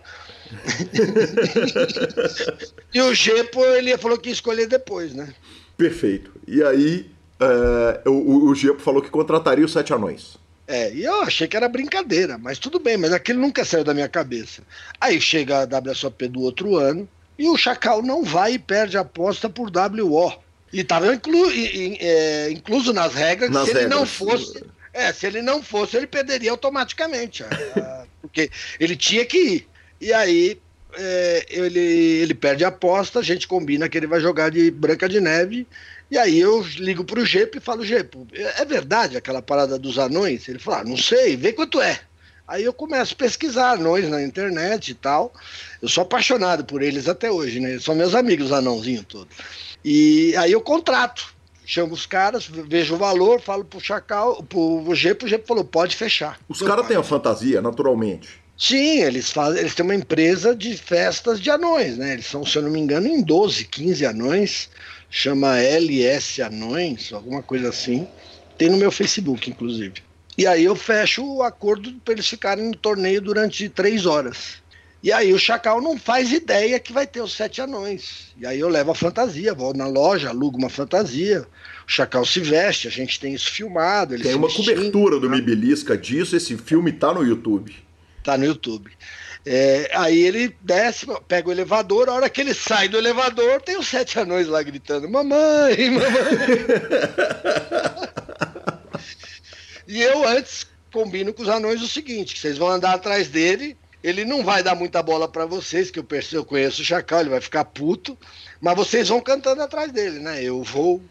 Speaker 3: *laughs* e o Gepo, ele falou que ia escolher depois, né?
Speaker 1: Perfeito. E aí, é, o, o Gepo falou que contrataria os Sete Anões.
Speaker 3: É, e eu achei que era brincadeira, mas tudo bem, mas aquilo nunca saiu da minha cabeça. Aí chega a WSOP do outro ano e o Chacal não vai e perde a aposta por WO. E estava inclu, é, incluso nas regras nas que se regras. ele não fosse. É, se ele não fosse, ele perderia automaticamente. *laughs* porque ele tinha que ir. E aí é, ele, ele perde a aposta, a gente combina que ele vai jogar de Branca de Neve. E aí eu ligo pro Gepo e falo, Gepo, é verdade aquela parada dos anões? Ele fala, ah, não sei, vê quanto é. Aí eu começo a pesquisar anões na internet e tal. Eu sou apaixonado por eles até hoje, né? São meus amigos anãozinhos todos. E aí eu contrato, chamo os caras, vejo o valor, falo pro Chacal, pro Gepo, o Gepo falou, pode fechar.
Speaker 1: Os caras têm a fantasia, naturalmente.
Speaker 3: Sim, eles fazem, eles têm uma empresa de festas de anões, né? Eles são, se eu não me engano, em 12, 15 anões, chama LS Anões, alguma coisa assim. Tem no meu Facebook, inclusive. E aí eu fecho o acordo para eles ficarem no torneio durante três horas. E aí o Chacal não faz ideia que vai ter os sete anões. E aí eu levo a fantasia, vou na loja, alugo uma fantasia, o Chacal se veste, a gente tem isso filmado.
Speaker 1: tem uma cobertura do Mibilisca disso, esse filme tá no YouTube.
Speaker 3: Tá no YouTube. É, aí ele desce, pega o elevador, a hora que ele sai do elevador, tem os sete anões lá gritando: Mamãe, mamãe. *laughs* e eu antes combino com os anões o seguinte: que vocês vão andar atrás dele ele não vai dar muita bola para vocês, que eu, eu conheço o Chacal, ele vai ficar puto, mas vocês vão cantando atrás dele, né? Eu vou,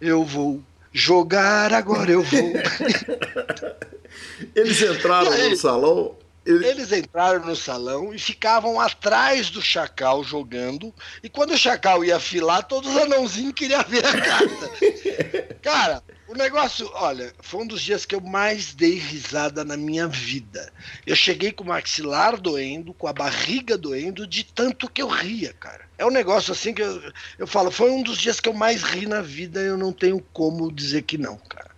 Speaker 3: eu vou jogar agora, eu vou. *laughs*
Speaker 1: Eles entraram aí, no salão.
Speaker 3: Ele... Eles entraram no salão e ficavam atrás do Chacal jogando. E quando o Chacal ia filar, todos os anãozinhos queriam ver a carta. *laughs* Cara, o negócio, olha, foi um dos dias que eu mais dei risada na minha vida. Eu cheguei com o maxilar doendo, com a barriga doendo, de tanto que eu ria, cara. É um negócio assim que eu, eu falo, foi um dos dias que eu mais ri na vida, eu não tenho como dizer que não, cara.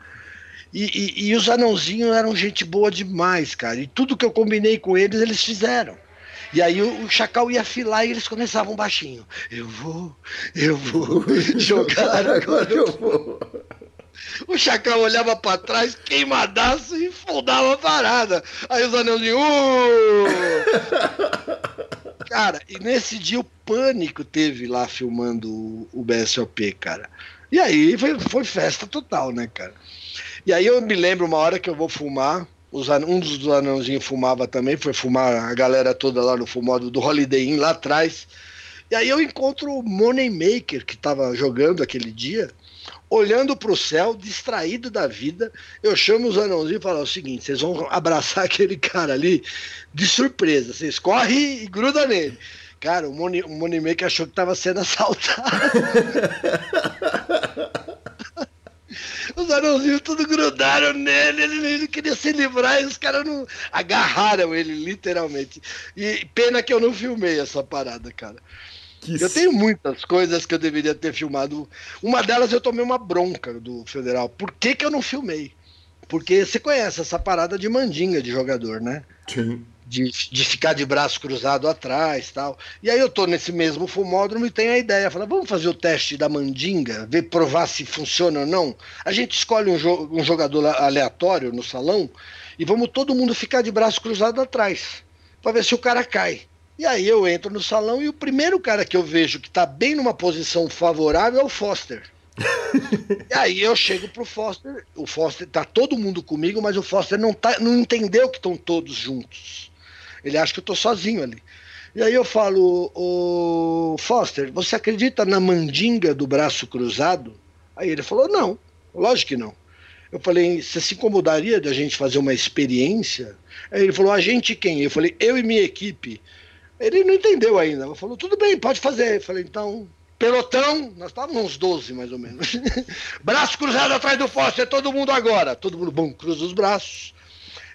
Speaker 3: E, e, e os anãozinhos eram gente boa demais, cara. E tudo que eu combinei com eles, eles fizeram. E aí o, Chacal ia filar e eles começavam baixinho. Eu vou, eu vou *laughs* jogar agora eu vou. O Chacal olhava para trás, queimadaço e fundava a parada. Aí os anãozinhos. Uh! *laughs* cara, e nesse dia o pânico teve lá filmando o, o BSOP, cara. E aí foi, foi festa total, né, cara? E aí eu me lembro uma hora que eu vou fumar, um dos anãozinhos fumava também, foi fumar a galera toda lá no fumado do Holiday Inn lá atrás. E aí eu encontro o Moneymaker, que estava jogando aquele dia, olhando para o céu, distraído da vida. Eu chamo os anãozinhos e falo o seguinte: vocês vão abraçar *laughs* aquele cara ali de surpresa. Vocês correm e grudam nele. Cara, o, Money, o achou que estava sendo assaltado. *laughs* Os anãozinhos tudo grudaram nele, ele, ele queria se livrar e os caras não agarraram ele, literalmente. E pena que eu não filmei essa parada, cara. Que eu tenho muitas coisas que eu deveria ter filmado. Uma delas eu tomei uma bronca do Federal. Por que, que eu não filmei? Porque você conhece essa parada de mandinga de jogador, né?
Speaker 1: Sim
Speaker 3: de, de ficar de braço cruzado atrás tal. E aí eu tô nesse mesmo fumódromo e tenho a ideia, fala, vamos fazer o teste da mandinga, ver provar se funciona ou não. A gente escolhe um, jo um jogador aleatório no salão e vamos todo mundo ficar de braço cruzado atrás, para ver se o cara cai. E aí eu entro no salão e o primeiro cara que eu vejo que tá bem numa posição favorável é o Foster. *laughs* e aí eu chego pro Foster, o Foster tá todo mundo comigo, mas o Foster não, tá, não entendeu que estão todos juntos. Ele acha que eu tô sozinho ali. E aí eu falo, o Foster, você acredita na mandinga do braço cruzado? Aí ele falou, não, lógico que não. Eu falei, você se incomodaria de a gente fazer uma experiência? Aí ele falou, a gente quem? Eu falei, eu e minha equipe. Ele não entendeu ainda. Ele falou, tudo bem, pode fazer. Eu falei, então, pelotão, nós estávamos uns 12 mais ou menos. *laughs* Braço cruzado atrás do Foster, todo mundo agora. Todo mundo, bom, cruza os braços.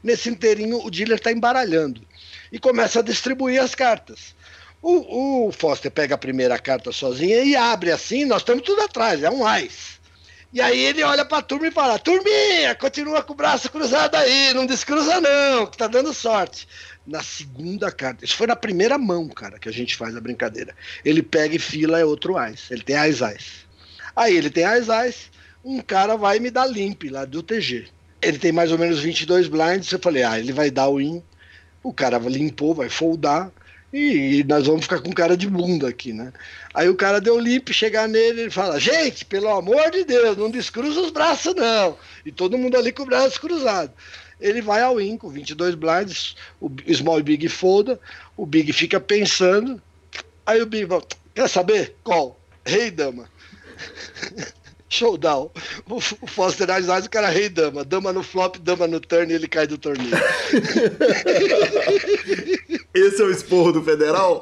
Speaker 3: Nesse inteirinho, o dealer está embaralhando e começa a distribuir as cartas. O, o Foster pega a primeira carta sozinha e abre assim, nós estamos tudo atrás, é um ais. E aí ele olha para a turma e fala: Turminha, continua com o braço cruzado aí, não descruza não, que tá dando sorte. Na segunda carta, isso foi na primeira mão, cara, que a gente faz a brincadeira. Ele pega e fila é outro ais, ele tem ais ais. Aí ele tem ais ais, um cara vai me dar limp lá do TG. Ele tem mais ou menos 22 blinds, eu falei: Ah, ele vai dar o in o cara limpou, vai foldar e, nós vamos ficar com cara de bunda aqui, né? Aí o cara deu limpo, chegar nele, ele fala: Gente, pelo amor de Deus, não descruza os braços, não. E todo mundo ali com o braço cruzado. Ele vai ao in com 22 blinds, o small e big folda, o big fica pensando. Aí o big fala: Quer saber? Qual? Rei dama. *laughs* showdown. O, o Foster Isaac, o cara rei dama. Dama no flop, dama no turn e ele cai do torneio. *laughs*
Speaker 1: Esse é o esporro do Federal?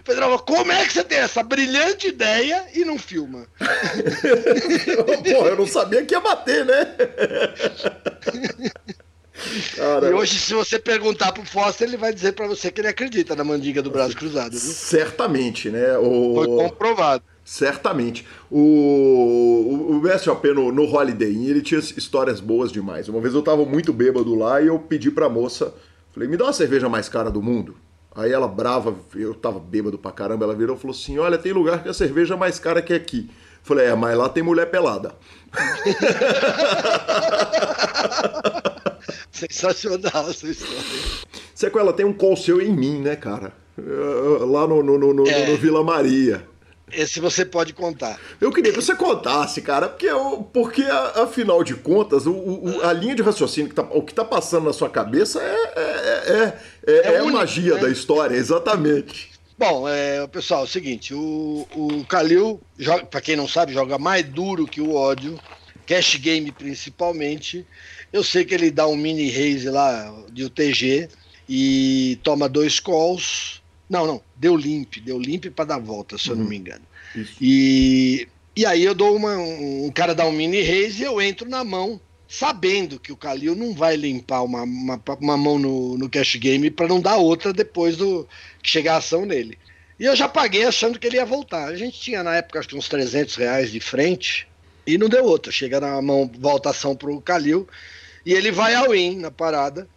Speaker 3: O Federal como é que você tem essa brilhante ideia e não filma? *laughs*
Speaker 1: Pô, eu não sabia que ia bater, né?
Speaker 3: Cara, e hoje, se você perguntar pro Foster, ele vai dizer para você que ele acredita na mandiga do braço cruzado. Viu?
Speaker 1: Certamente, né? O...
Speaker 3: Foi comprovado.
Speaker 1: Certamente. O, o, o BSOP no, no Holiday Inn, ele tinha histórias boas demais. Uma vez eu tava muito bêbado lá e eu pedi pra moça, falei, me dá uma cerveja mais cara do mundo. Aí ela brava, eu tava bêbado pra caramba, ela virou e falou assim, olha, tem lugar que a cerveja é mais cara que aqui. Falei, é, mas lá tem mulher pelada. *laughs*
Speaker 3: Sensacional essa história.
Speaker 1: Sequela, tem um call seu em mim, né, cara? Lá no, no, no, no, é. no Vila Maria.
Speaker 3: Esse você pode contar.
Speaker 1: Eu queria que você contasse, cara, porque, porque afinal de contas, o, o, a linha de raciocínio, que tá, o que está passando na sua cabeça é, é, é, é, é, é único, magia né? da história, exatamente.
Speaker 3: Bom, é, pessoal, é o seguinte, o, o Kalil, para quem não sabe, joga mais duro que o ódio, cash game principalmente. Eu sei que ele dá um mini raise lá de UTG e toma dois calls. Não, não, deu limp, deu limp para dar volta, se eu não me engano. Isso. E, e aí eu dou uma. Um, um cara dá um mini raise e eu entro na mão, sabendo que o Kalil não vai limpar uma, uma, uma mão no, no cash game para não dar outra depois do que chegar a ação nele. E eu já paguei achando que ele ia voltar. A gente tinha na época acho que uns 300 reais de frente e não deu outra. Chega na mão, voltação pro Kalil e ele vai ao in na parada.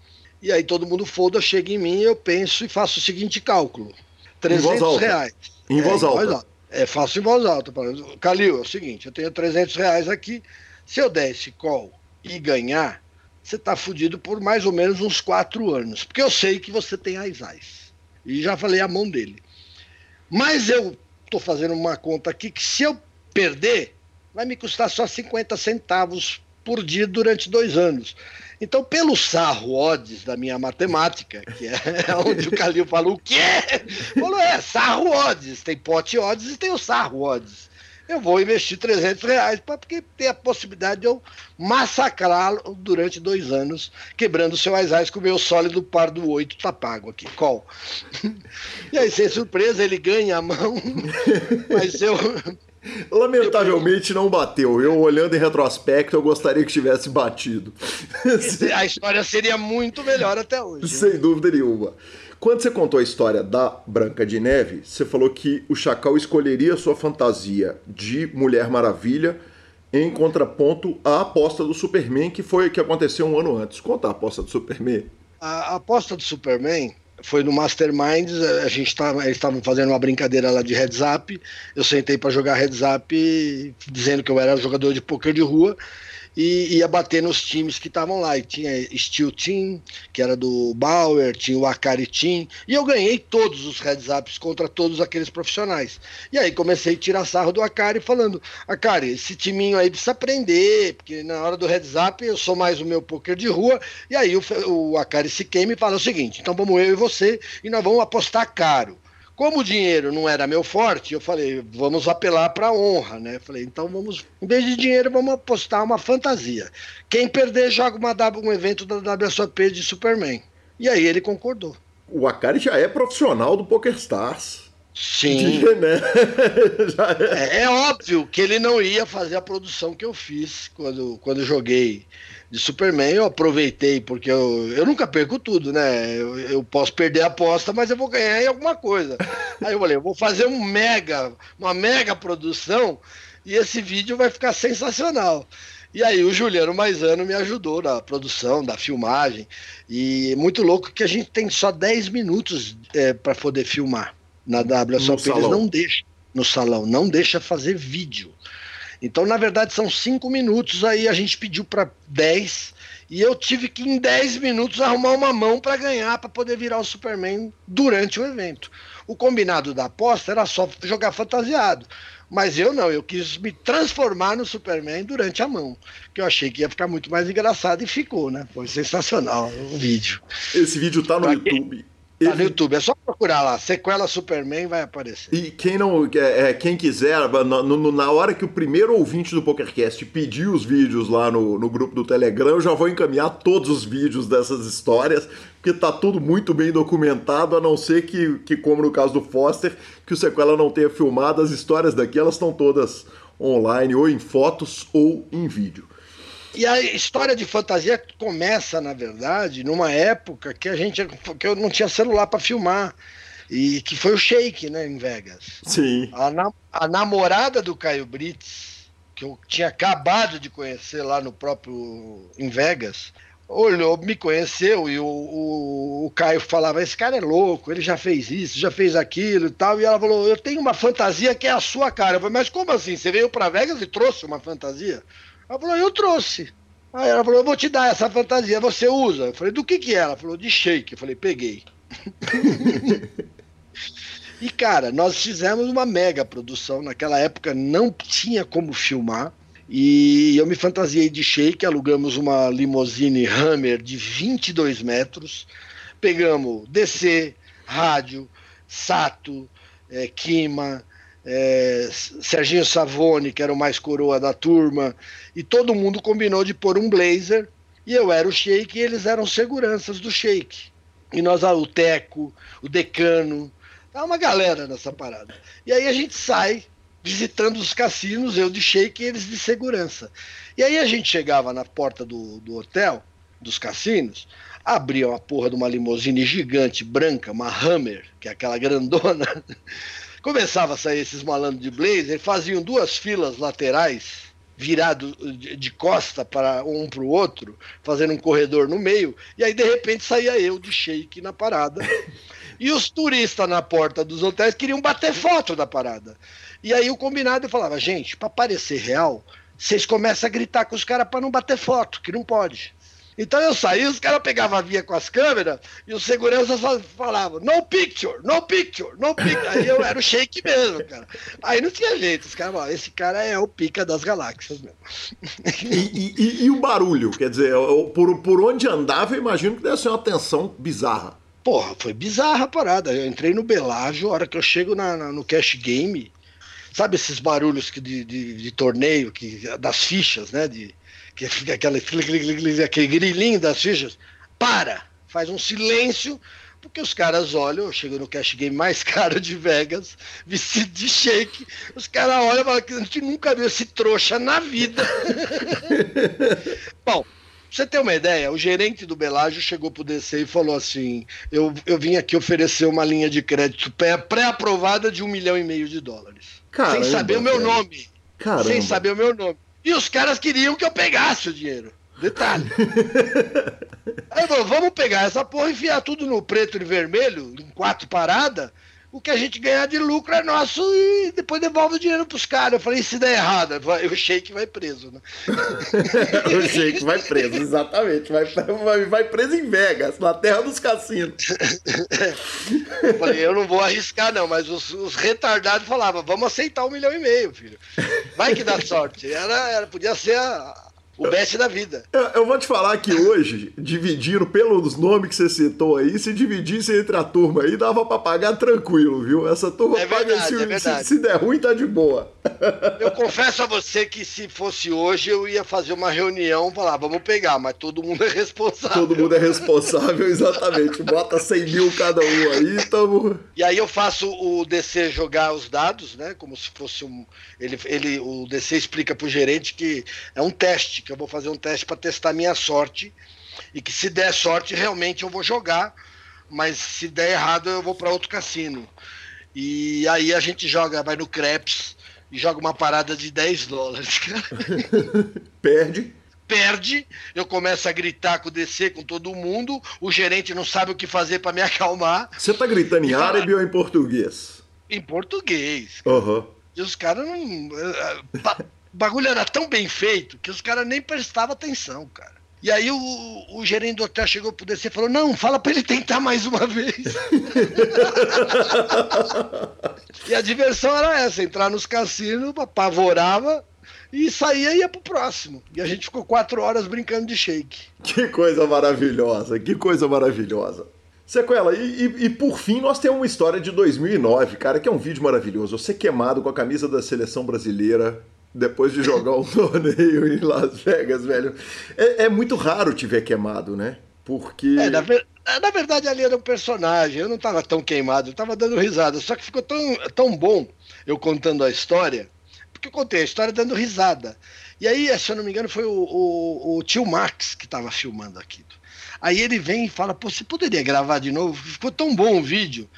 Speaker 3: E aí todo mundo foda, chega em mim, eu penso e faço o seguinte cálculo: 300 reais.
Speaker 1: Em voz é, alta. Em voz alta.
Speaker 3: É, faço em voz alta. Calil, é o seguinte: eu tenho 300 reais aqui. Se eu der esse call e ganhar, você está fudido por mais ou menos uns quatro anos. Porque eu sei que você tem as ais. E já falei a mão dele. Mas eu estou fazendo uma conta aqui que se eu perder, vai me custar só 50 centavos por dia durante dois anos. Então, pelo sarro odds da minha matemática, que é *laughs* onde o Calil falou, o quê? Falou, é, sarro odds, tem pote odds e tem o sarro odds. Eu vou investir 300 reais porque tem a possibilidade de eu massacrá-lo durante dois anos, quebrando seu Aizais com o meu sólido par do 8 tá pago aqui, call. *laughs* E aí, sem surpresa, ele ganha a mão, *laughs* mas eu
Speaker 1: Lamentavelmente não bateu. Eu, olhando em retrospecto, eu gostaria que tivesse batido. *laughs*
Speaker 3: A história seria muito melhor até hoje.
Speaker 1: Sem dúvida nenhuma. Quando você contou a história da Branca de Neve, você falou que o Chacal escolheria sua fantasia de Mulher Maravilha em contraponto à aposta do Superman, que foi que aconteceu um ano antes. Conta a aposta do Superman.
Speaker 3: A aposta do Superman foi no Masterminds, a gente tava, eles estavam fazendo uma brincadeira lá de heads up. Eu sentei para jogar heads up dizendo que eu era jogador de poker de rua e ia bater nos times que estavam lá. E tinha Steel Team, que era do Bauer, tinha o Akari Team, e eu ganhei todos os heads ups contra todos aqueles profissionais. E aí comecei a tirar sarro do Akari, falando: Akari, esse timinho aí precisa aprender, porque na hora do heads up eu sou mais o meu poker de rua. E aí o, o Akari se queima e fala o seguinte: então vamos eu e você, e nós vamos apostar caro. Como o dinheiro não era meu forte, eu falei, vamos apelar para a honra, né? Falei, então vamos, em vez de dinheiro, vamos apostar uma fantasia. Quem perder joga uma, um evento da WSOP de Superman. E aí ele concordou.
Speaker 1: O Akari já é profissional do PokerStars.
Speaker 3: Sim. *laughs* Né? *laughs* é. é, óbvio que ele não ia fazer a produção que eu fiz quando, quando joguei de Superman, eu aproveitei, porque eu, eu nunca perco tudo, né? Eu, eu, posso perder a aposta, mas eu vou ganhar em alguma coisa. *laughs* Aí eu falei, eu vou fazer um mega, uma mega produção e esse vídeo vai ficar sensacional. E aí o Juliano Maisano me ajudou na produção, da filmagem. E muito louco que a gente tem só 10 minutos é, para poder filmar. Na WSOP eles não deixam no salão, não deixa fazer vídeo. Então, na verdade, são cinco minutos, aí a gente pediu para 10 e eu tive que, em 10 minutos, arrumar uma mão para ganhar, para poder virar o Superman durante o evento. O combinado da aposta era só jogar fantasiado. Mas eu não, eu quis me transformar no Superman durante a mão. Que eu achei que ia ficar muito mais engraçado e ficou, né? Foi sensacional o vídeo.
Speaker 1: Esse vídeo tá no pra YouTube.
Speaker 3: Tá no YouTube, é só procurar lá, sequela Superman vai aparecer.
Speaker 1: E quem não, é, é quem quiser, na, na hora que o primeiro ouvinte do PokerCast pedir os vídeos lá no, no grupo do Telegram, eu já vou encaminhar todos os vídeos dessas histórias, porque tá tudo muito bem documentado, a não ser que, que como no caso do Foster, que o sequela não tenha filmado, as histórias daqui elas estão todas online, ou em fotos ou em vídeo.
Speaker 3: E a história de fantasia começa, na verdade, numa época que a gente que eu não tinha celular para filmar. E que foi o Shake, né, em Vegas.
Speaker 1: Sim.
Speaker 3: A, na, a namorada do Caio Brits, que eu tinha acabado de conhecer lá no próprio em Vegas, olhou, me conheceu e o, o, o, Caio falava: Esse cara é louco, ele já fez isso, já fez aquilo e tal. E ela falou: Eu tenho uma fantasia que é a sua cara. Eu falei: Mas como assim? Você veio para Vegas e trouxe uma fantasia? Ela falou, eu trouxe. Aí ela falou, eu vou te dar essa fantasia, você usa? Eu falei, do que que é? Ela falou, de shake. Eu falei, peguei. *laughs* E, cara, nós fizemos uma mega produção. Naquela época não tinha como filmar. E eu me fantasiei de shake, alugamos uma limousine Hammer de 22 metros, pegamos DC, rádio, Sato, é, Kima, é, Serginho Savone, que era o mais coroa da turma, e todo mundo combinou de pôr um blazer, e eu era o shake e eles eram seguranças do shake. E nós, ah, o Teco, o Decano, tá uma galera nessa parada. E aí a gente sai visitando os cassinos, eu de shake e eles de segurança. E aí a gente chegava na porta do, do hotel, dos cassinos, abria uma porra de uma limusine gigante, branca, uma Hammer, que é aquela grandona. *laughs* Começava a sair esses malandros de blazer, faziam duas filas laterais, virado de, costa para um para o outro, fazendo um corredor no meio, e aí de repente saía eu de shake na parada. *laughs* E os turistas na porta dos hotéis queriam bater foto da parada. E aí o combinado eu falava, gente, para parecer real, vocês começam a gritar com os caras para não bater foto, que não pode. Então eu saí, os caras pegavam a via com as câmeras e os seguranças falavam, no picture, no picture, no picture. Aí eu era o shake mesmo, cara. Aí não tinha jeito, os caras falavam, esse cara é o pica das galáxias mesmo.
Speaker 1: E, e, e o barulho? Quer dizer, por, por onde andava, eu imagino que deve ser uma tensão bizarra.
Speaker 3: Porra, foi bizarra a parada. Eu entrei no Belágio, a hora que eu chego na, na, no Cash Game, Sabe esses barulhos que de, de, de torneio, que, das fichas, né? De, que fica aquele, aquele grilinho das fichas. Para! Faz um silêncio, porque os caras olham, eu chego no cash game mais *laughs* caro de Vegas, vestido de shake, os caras olham e falam que a gente nunca viu esse trouxa na vida. *laughs* Bom, pra você ter uma ideia, o gerente do Belágio chegou pro DC e falou assim: eu, eu vim aqui oferecer uma linha de crédito pré-aprovada de um milhão e meio de dólares. Caramba, sem saber o meu nome. Caramba. Sem saber o meu nome. E os caras queriam que eu pegasse o dinheiro. Detalhe. *laughs* Aí eu falei, vamos pegar essa porra, enfiar tudo no preto e vermelho, em quatro paradas, o que a gente ganhar de lucro é nosso e depois devolve o dinheiro pros caras. Eu falei, se der errado, o Sheik vai preso, né? *laughs*
Speaker 1: o Sheik vai preso, exatamente. Vai, vai, vai, preso em Vegas, na terra dos cassinos.
Speaker 3: eu falei, eu não vou arriscar, não, mas os, os retardados falavam, vamos aceitar um milhão e meio, filho. Vai que dá sorte. Era, era, podia ser a, o best da vida.
Speaker 1: Eu, eu, vou te falar que hoje, dividiram pelos nomes que você citou aí, se dividisse entre a turma aí, dava pra pagar tranquilo, viu? Essa turma
Speaker 3: é
Speaker 1: paga
Speaker 3: verdade,
Speaker 1: se, é se, se, der ruim, tá de boa.
Speaker 3: Eu confesso a você que se fosse hoje, eu ia fazer uma reunião, falar, vamos pegar, mas todo mundo é responsável.
Speaker 1: Todo mundo é responsável, *laughs* exatamente. Bota 100 mil cada um aí, tamo...
Speaker 3: E aí eu faço o DC jogar os dados, né? Como se fosse um. Ele, ele, o DC explica pro gerente que é um teste que eu vou fazer um teste para testar minha sorte e que se der sorte realmente eu vou jogar, mas se der errado eu vou para outro cassino. E aí a gente joga, vai no Craps e joga uma parada de 10 dólares. *laughs*
Speaker 1: Perde
Speaker 3: perde, eu começo a gritar com o DC com todo mundo, o gerente não sabe o que fazer para me acalmar.
Speaker 1: Você tá gritando em árabe ou em português?
Speaker 3: Em português.
Speaker 1: Uhum.
Speaker 3: E os caras não. Eh, eh, o *laughs* bagulho era tão bem feito que os caras nem prestavam atenção, cara. E aí o, o gerente do hotel chegou pro DC e falou: Não, fala pra ele tentar mais uma vez. *laughs* e a diversão era essa: entrar nos cassinos, apavorava e saía e ia pro próximo. E a gente ficou quatro horas brincando de shake.
Speaker 1: Que coisa maravilhosa, que coisa maravilhosa. Sequela, e, e, e, por fim nós temos uma história de 2009, cara, que é um vídeo maravilhoso. Você queimado com a camisa da seleção brasileira, depois de jogar um *laughs* torneio em Las Vegas, velho. É, é, muito raro te ver queimado, né? Porque.
Speaker 3: É, na, ver... É, na, verdade, ali era um personagem. Eu não tava tão queimado, eu tava dando risada. Só que ficou tão, tão bom eu contando a história, porque eu contei a história dando risada. E aí, se eu não me engano, foi o, o, o tio Max que tava filmando aquilo. Aí ele vem e fala: Pô, você poderia gravar de novo? Ficou tão bom o vídeo.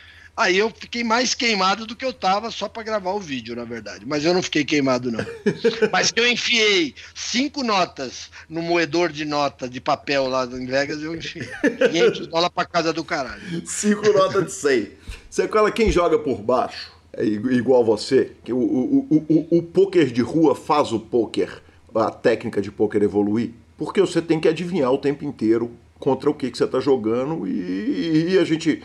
Speaker 3: Aí eu fiquei mais queimado do que eu tava só para gravar o vídeo, na verdade. Mas eu não fiquei queimado, não. *laughs* Mas eu enfiei cinco notas no moedor de nota de papel lá em Vegas, eu enfiei 500 dólares pra casa do caralho.
Speaker 1: Cinco notas de 100. Você fala quem joga por baixo, é igual você, que o, o, o, o, o poker de rua faz o poker, a técnica de poker evoluir, porque você tem que adivinhar o tempo inteiro contra o que, que você está jogando e, e a gente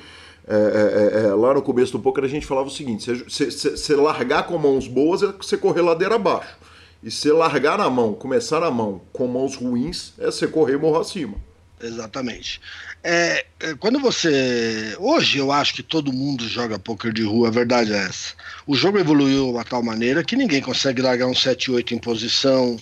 Speaker 1: É, é, é, lá no começo do poker a gente falava o seguinte: você largar com mãos boas é você correr ladeira abaixo. E se largar na mão, começar na mão com mãos ruins, é você correr morro acima.
Speaker 3: Exatamente. É, é, quando você. Hoje eu acho que todo mundo joga poker de rua, a verdade é essa. O jogo evoluiu de uma tal maneira que ninguém consegue largar um 7-8 em posição.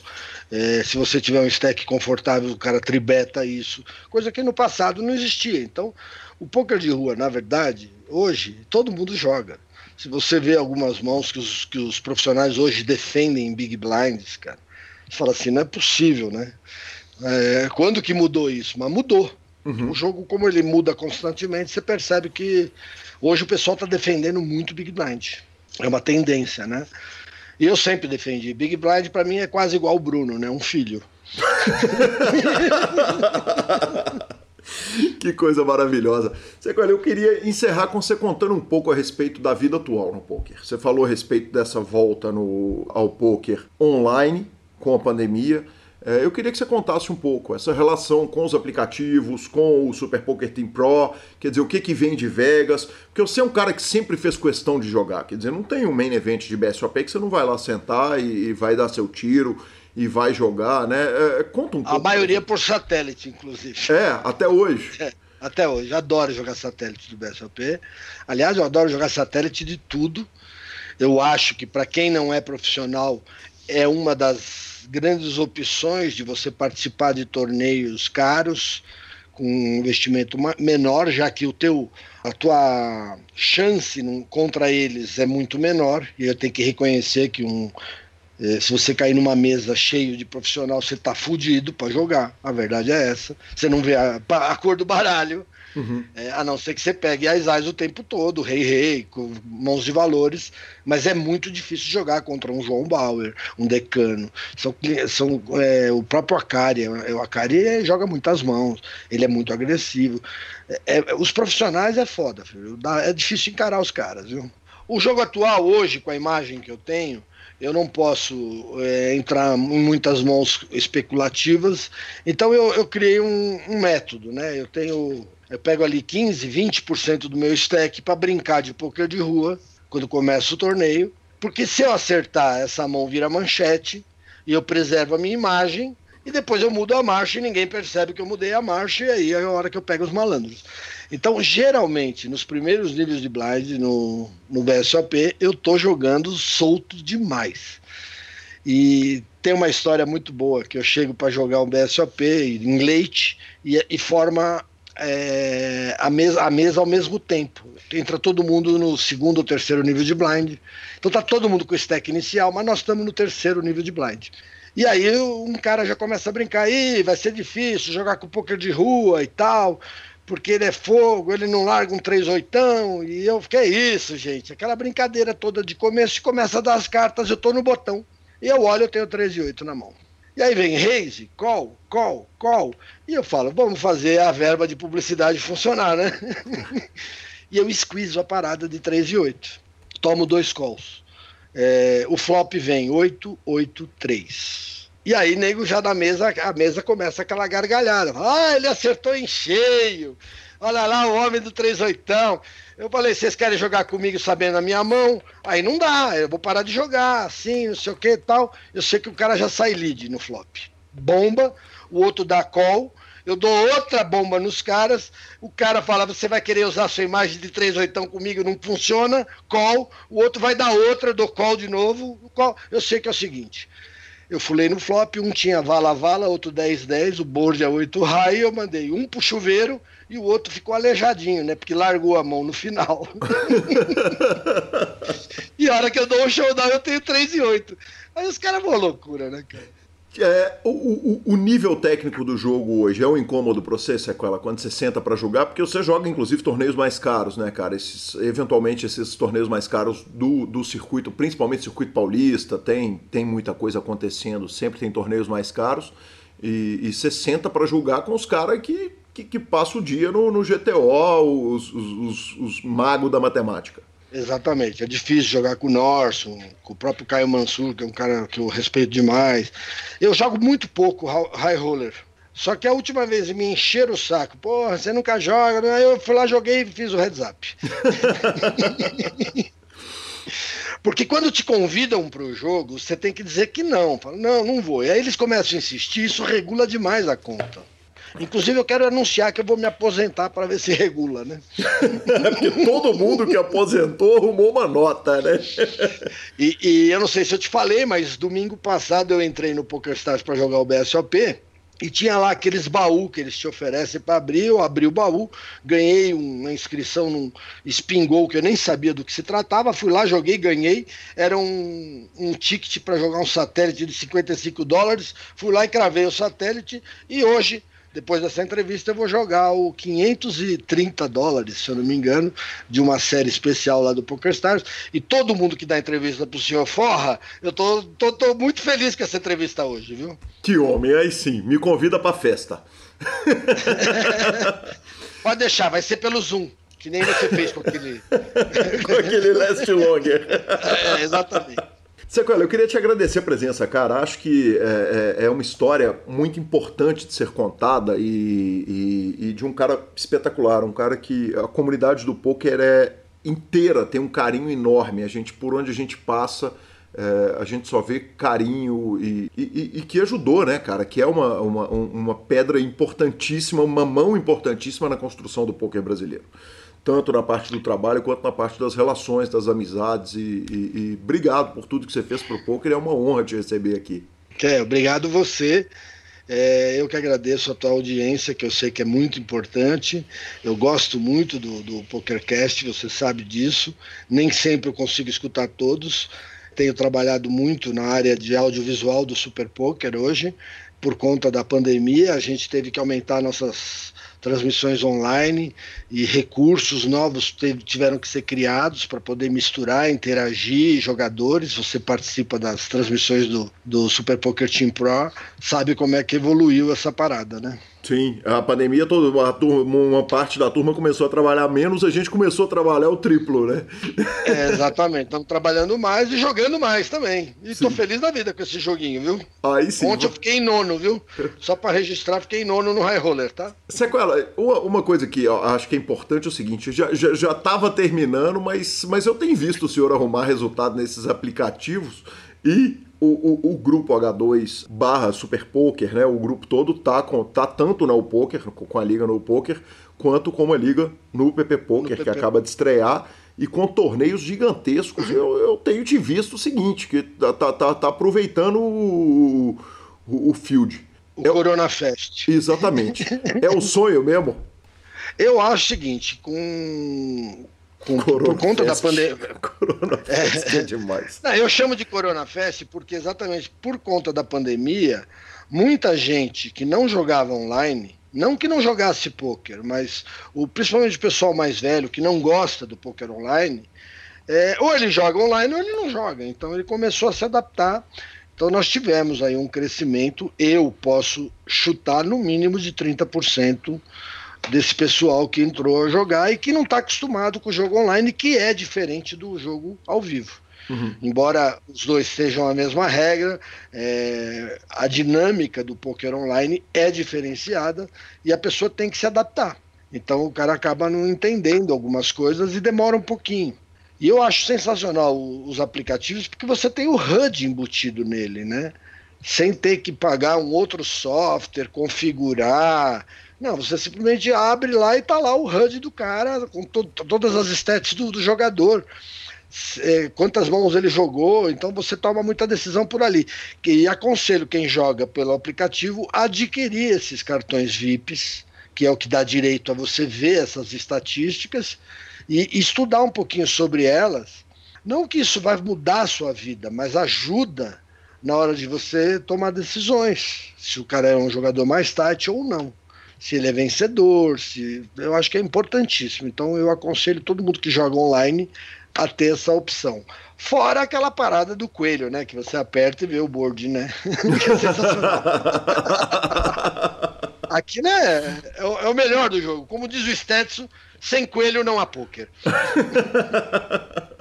Speaker 3: É, se você tiver um stack confortável, o cara tribeta isso. Coisa que no passado não existia. Então, o poker de rua, na verdade, hoje, todo mundo joga. Se você vê algumas mãos que os, que os profissionais hoje defendem em Big Blinds, cara, você fala assim, não é possível, né? É, quando que mudou isso? Mas mudou. Uhum. O jogo, como ele muda constantemente, você percebe que hoje o pessoal está defendendo muito Big Blind. É uma tendência, né? E eu sempre defendi. Big Blind para mim é quase igual o Bruno, né? Um filho. *laughs* *laughs*
Speaker 1: que coisa maravilhosa. Sequel, eu queria encerrar com você contando um pouco a respeito da vida atual no poker. Você falou a respeito dessa volta no, ao poker online com a pandemia. É, eu queria que você contasse um pouco essa relação com os aplicativos, com o Super Poker Team Pro, quer dizer, o que, que vem de Vegas, porque você é um cara que sempre fez questão de jogar, quer dizer, não tem um main event de BSOP que você não vai lá sentar e, e vai dar seu tiro e vai jogar, né? É, é conta um pouco.
Speaker 3: A maioria por satélite, inclusive.
Speaker 1: É, até hoje.
Speaker 3: É, até hoje. Adoro jogar satélite do BSOP. Aliás, eu adoro jogar satélite de tudo. Eu acho que para quem não é profissional é uma das grandes opções de você participar de torneios caros com um investimento menor, já que o teu a tua chance contra eles é muito menor e eu tenho que reconhecer que um é, se você cair numa mesa cheio de profissional, você tá fudido para jogar. A verdade é essa. Você não vê a, a cor do baralho. Uhum. É, a não ser que você pegue as ais o tempo todo, rei rei, com mãos de valores, mas é muito difícil jogar contra um João Bauer, um Decano. São, são é, o próprio Akari, o Akari joga muitas mãos, ele é muito agressivo. É, é, os profissionais é foda, filho. é difícil encarar os caras, viu? O jogo atual hoje, com a imagem que eu tenho, eu não posso é, entrar em muitas mãos especulativas. Então eu, eu criei um, um, método, né? Eu tenho, eu pego ali 15, 20% do meu stack para brincar de poker de rua quando começa o torneio, porque se eu acertar essa mão vira manchete e eu preservo a minha imagem, e depois eu mudo a marcha e ninguém percebe que eu mudei a marcha, e aí é a hora que eu pego os malandros. Então, geralmente, nos primeiros níveis de blind no, no BSOP, eu tô jogando solto demais. E tem uma história muito boa que eu chego para jogar um BSOP em leite e, e forma é, a, mesa, a mesa ao mesmo tempo. Entra todo mundo no segundo ou terceiro nível de blind. Então tá todo mundo com o stack inicial, mas nós estamos no terceiro nível de blind. E aí um cara já começa a brincar, aí vai ser difícil jogar com poker de rua e tal porque ele é fogo, ele não larga um 3 oitão, e eu, que é isso, gente? Aquela brincadeira toda de começo, começa a dar as cartas, eu tô no botão, e eu olho, eu tenho 3 e 8 na mão. E aí vem raise, call, call, call, e eu falo, vamos fazer a verba de publicidade funcionar, né? *laughs* e eu squeeze a parada de 3 e 8, tomo dois calls. É, o flop vem 8, 8, 3. E aí, nego, já na mesa, a mesa começa aquela gargalhada. Ah, ele acertou em cheio. Olha lá o homem do 38. Eu falei, vocês querem jogar comigo sabendo a minha mão? Aí não dá, eu vou parar de jogar, assim, não sei o que e tal. Eu sei que o cara já sai lead no flop. Bomba, o outro dá call, eu dou outra bomba nos caras, o cara fala, você vai querer usar sua imagem de 38 comigo, não funciona, call, o outro vai dar outra, eu dou call de novo, call. Eu sei que é o seguinte, eu fulei no flop, um tinha vala-vala, outro 10-10, o board é 8 high, eu mandei um pro chuveiro e o outro ficou aleijadinho, né? Porque largou a mão no final. *laughs* e a hora que eu dou o um showdown, eu tenho 3 e 8. Aí os caras vão loucura, né, cara?
Speaker 1: É, o, o, o, nível técnico do jogo hoje é um incômodo para você, Sequela, quando você senta para jogar, porque você joga inclusive torneios mais caros, né, cara? Esses, eventualmente esses torneios mais caros do, do circuito, principalmente circuito paulista, tem, tem muita coisa acontecendo, sempre tem torneios mais caros, e, e você senta para jogar com os caras que, que, que passam o dia no, no GTO, os, os, os, os magos da matemática.
Speaker 3: Exatamente. É difícil jogar com o Norson, com o próprio Caio Mansur, que é um cara que eu respeito demais. Eu jogo muito pouco high roller. Só que a última vez me encheram o saco. Porra, você nunca joga. Né? Eu fui lá, joguei e fiz o heads up. *laughs* Porque quando te convidam para o jogo, você tem que dizer que não. Fala, não, não vou. E aí eles começam a insistir, isso regula demais a conta. Inclusive, eu quero anunciar que eu vou me aposentar para ver se regula, né? *laughs*
Speaker 1: É porque todo mundo que aposentou arrumou uma nota, né?
Speaker 3: e, e, eu não sei se eu te falei, mas domingo passado eu entrei no PokerStars para jogar o BSOP. E tinha lá aqueles baús que eles te oferecem para abrir. Eu abri o baú, ganhei uma inscrição num Spingol que eu nem sabia do que se tratava. Fui lá, joguei, ganhei. Era um, um ticket para jogar um satélite de 55 dólares. Fui lá e cravei o satélite. E hoje depois dessa entrevista eu vou jogar o 530 dólares, se eu não me engano, de uma série especial lá do PokerStars. E todo mundo que dá entrevista pro senhor Forra, eu tô, tô, tô muito feliz com essa entrevista hoje, viu?
Speaker 1: Que homem, aí sim, me convida pra festa. *laughs*
Speaker 3: Pode deixar, vai ser pelo Zoom. Que nem você fez com aquele. *laughs*
Speaker 1: com aquele Last Longer.
Speaker 3: é, exatamente.
Speaker 1: Sequela, eu queria te agradecer a presença, cara. Acho que é, é, é uma história muito importante de ser contada e, e, e, de um cara espetacular, um cara que a comunidade do poker é inteira, tem um carinho enorme. A gente, por onde a gente passa, é, a gente só vê carinho e, e, e, que ajudou, né, cara? Que é uma, uma, uma pedra importantíssima, uma mão importantíssima na construção do poker brasileiro tanto na parte do trabalho quanto na parte das relações, das amizades. E, e, e obrigado por tudo que você fez para o poker. É uma honra te receber aqui.
Speaker 3: É, obrigado você. É, eu que agradeço a tua audiência, que eu sei que é muito importante. Eu gosto muito do, do PokerCast, você sabe disso. Nem sempre eu consigo escutar todos. Tenho trabalhado muito na área de audiovisual do Super Poker hoje. Por conta da pandemia, a gente teve que aumentar nossas transmissões online e recursos novos tiveram que ser criados para poder misturar, interagir jogadores. Você participa das transmissões do, do Super Poker Team Pro, sabe como é que evoluiu essa parada, né?
Speaker 1: Sim, a pandemia, toda, turma, uma parte da turma começou a trabalhar menos, a gente começou a trabalhar o triplo, né?
Speaker 3: É, exatamente, estamos trabalhando mais e jogando mais também. E estou feliz da vida com esse joguinho, viu?
Speaker 1: Aí sim.
Speaker 3: Ontem eu fiquei em nono, viu? Só para registrar, fiquei em nono no High Roller, tá?
Speaker 1: Sequela, uma coisa que eu acho que é importante é o seguinte: já, já, já tava terminando, mas, mas eu tenho visto o senhor arrumar resultado nesses aplicativos e o, o, o, grupo H2 barra Super Poker, né? O grupo todo tá, com, tá tanto no Poker, com a liga no Poker, quanto com a liga no PP Poker, no que PP. acaba de estrear. E com torneios gigantescos, eu, eu tenho te visto o seguinte, que tá, tá, tá, tá aproveitando o, o, o field.
Speaker 3: O é, Corona Fest.
Speaker 1: Exatamente. é o sonho mesmo?
Speaker 3: Eu acho o seguinte, com, com, por conta da pandemia. *laughs*
Speaker 1: Corona Fest é, é demais.
Speaker 3: Não, eu chamo de Corona Fest porque exatamente por conta da pandemia, muita gente que não jogava online, não que não jogasse poker, mas o, principalmente o pessoal mais velho que não gosta do poker online, é, ou ele joga online ou ele não joga. Então ele começou a se adaptar. Então nós tivemos aí um crescimento, eu posso chutar no mínimo de 30% desse pessoal que entrou a jogar e que não está acostumado com o jogo online, que é diferente do jogo ao vivo. Uhum. Embora os dois sejam a mesma regra, é, a dinâmica do poker online é diferenciada e a pessoa tem que se adaptar. Então o cara acaba não entendendo algumas coisas e demora um pouquinho. E eu acho sensacional os aplicativos porque você tem o HUD embutido nele, né? Sem ter que pagar um outro software, configurar, não, você simplesmente abre lá e tá lá o HUD do cara, com to todas as stats do, do jogador. É, quantas mãos ele jogou, então você toma muita decisão por ali. E aconselho quem joga pelo aplicativo adquirir esses cartões VIPs, que é o que dá direito a você ver essas estatísticas e estudar um pouquinho sobre elas. Não que isso vai mudar a sua vida, mas ajuda na hora de você tomar decisões, se o cara é um jogador mais tight ou não se ele é vencedor, se eu acho que é importantíssimo. Então eu aconselho todo mundo que joga online a ter essa opção. Fora aquela parada do coelho, né? Que você aperta e vê o board, né? *laughs* que é sensacional. Aqui, né? É o, é o, melhor do jogo. Como diz o Stetson, sem coelho não há poker. *laughs*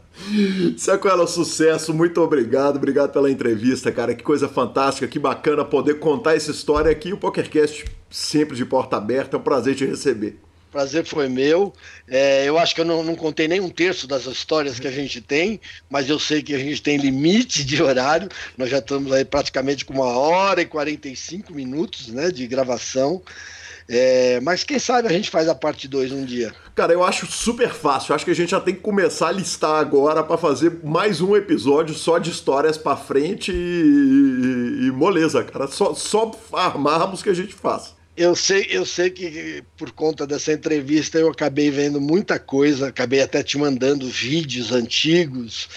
Speaker 1: Sequela, sucesso, muito obrigado, obrigado pela entrevista, cara. Que coisa fantástica, que bacana poder contar essa história aqui. O PokerCast sempre de porta aberta, é um prazer te receber.
Speaker 3: Prazer foi meu. É, eu acho que eu não, não, contei nem um terço das histórias que a gente tem, mas eu sei que a gente tem limite de horário. Nós já estamos aí praticamente com uma hora e 45 minutos né, de gravação. É, mas quem sabe a gente faz a parte 2 um dia.
Speaker 1: Cara, eu acho super fácil. Eu acho que a gente já tem que começar a listar agora para fazer mais um episódio só de histórias para frente e, e, e, moleza, cara. Só, só armarmos que a gente faz.
Speaker 3: Eu sei, eu sei que por conta dessa entrevista eu acabei vendo muita coisa, acabei até te mandando vídeos antigos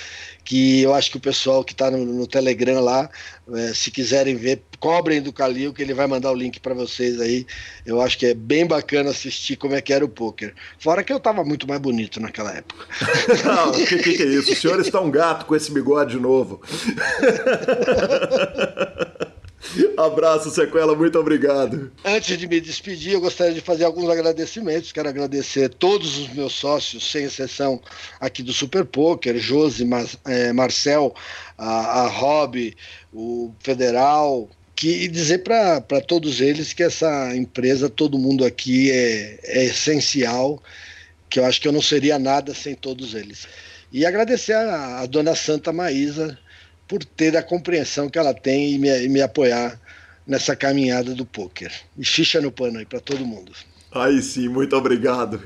Speaker 3: que eu acho que o pessoal que está no, no, Telegram lá, é, se quiserem ver, cobrem do Calil, que ele vai mandar o link para vocês aí. Eu acho que é bem bacana assistir como é que era o poker. Fora que eu estava muito mais bonito naquela época. *laughs*
Speaker 1: Não, o que, que, que, é isso? O senhor está um gato com esse bigode novo. *laughs* *laughs* Abraço, Sequela, muito obrigado.
Speaker 3: Antes de me despedir, eu gostaria de fazer alguns agradecimentos. Quero agradecer todos os meus sócios, sem exceção aqui do Super Poker, Josi, Mar é, Marcel, a, a Rob, o Federal, que, e dizer para todos eles que essa empresa, todo mundo aqui é, é essencial, que eu acho que eu não seria nada sem todos eles. E agradecer a, a dona Santa Maísa, por ter a compreensão que ela tem e me, e me apoiar nessa caminhada do poker. E ficha no pano aí para todo mundo.
Speaker 1: Aí sim, muito obrigado.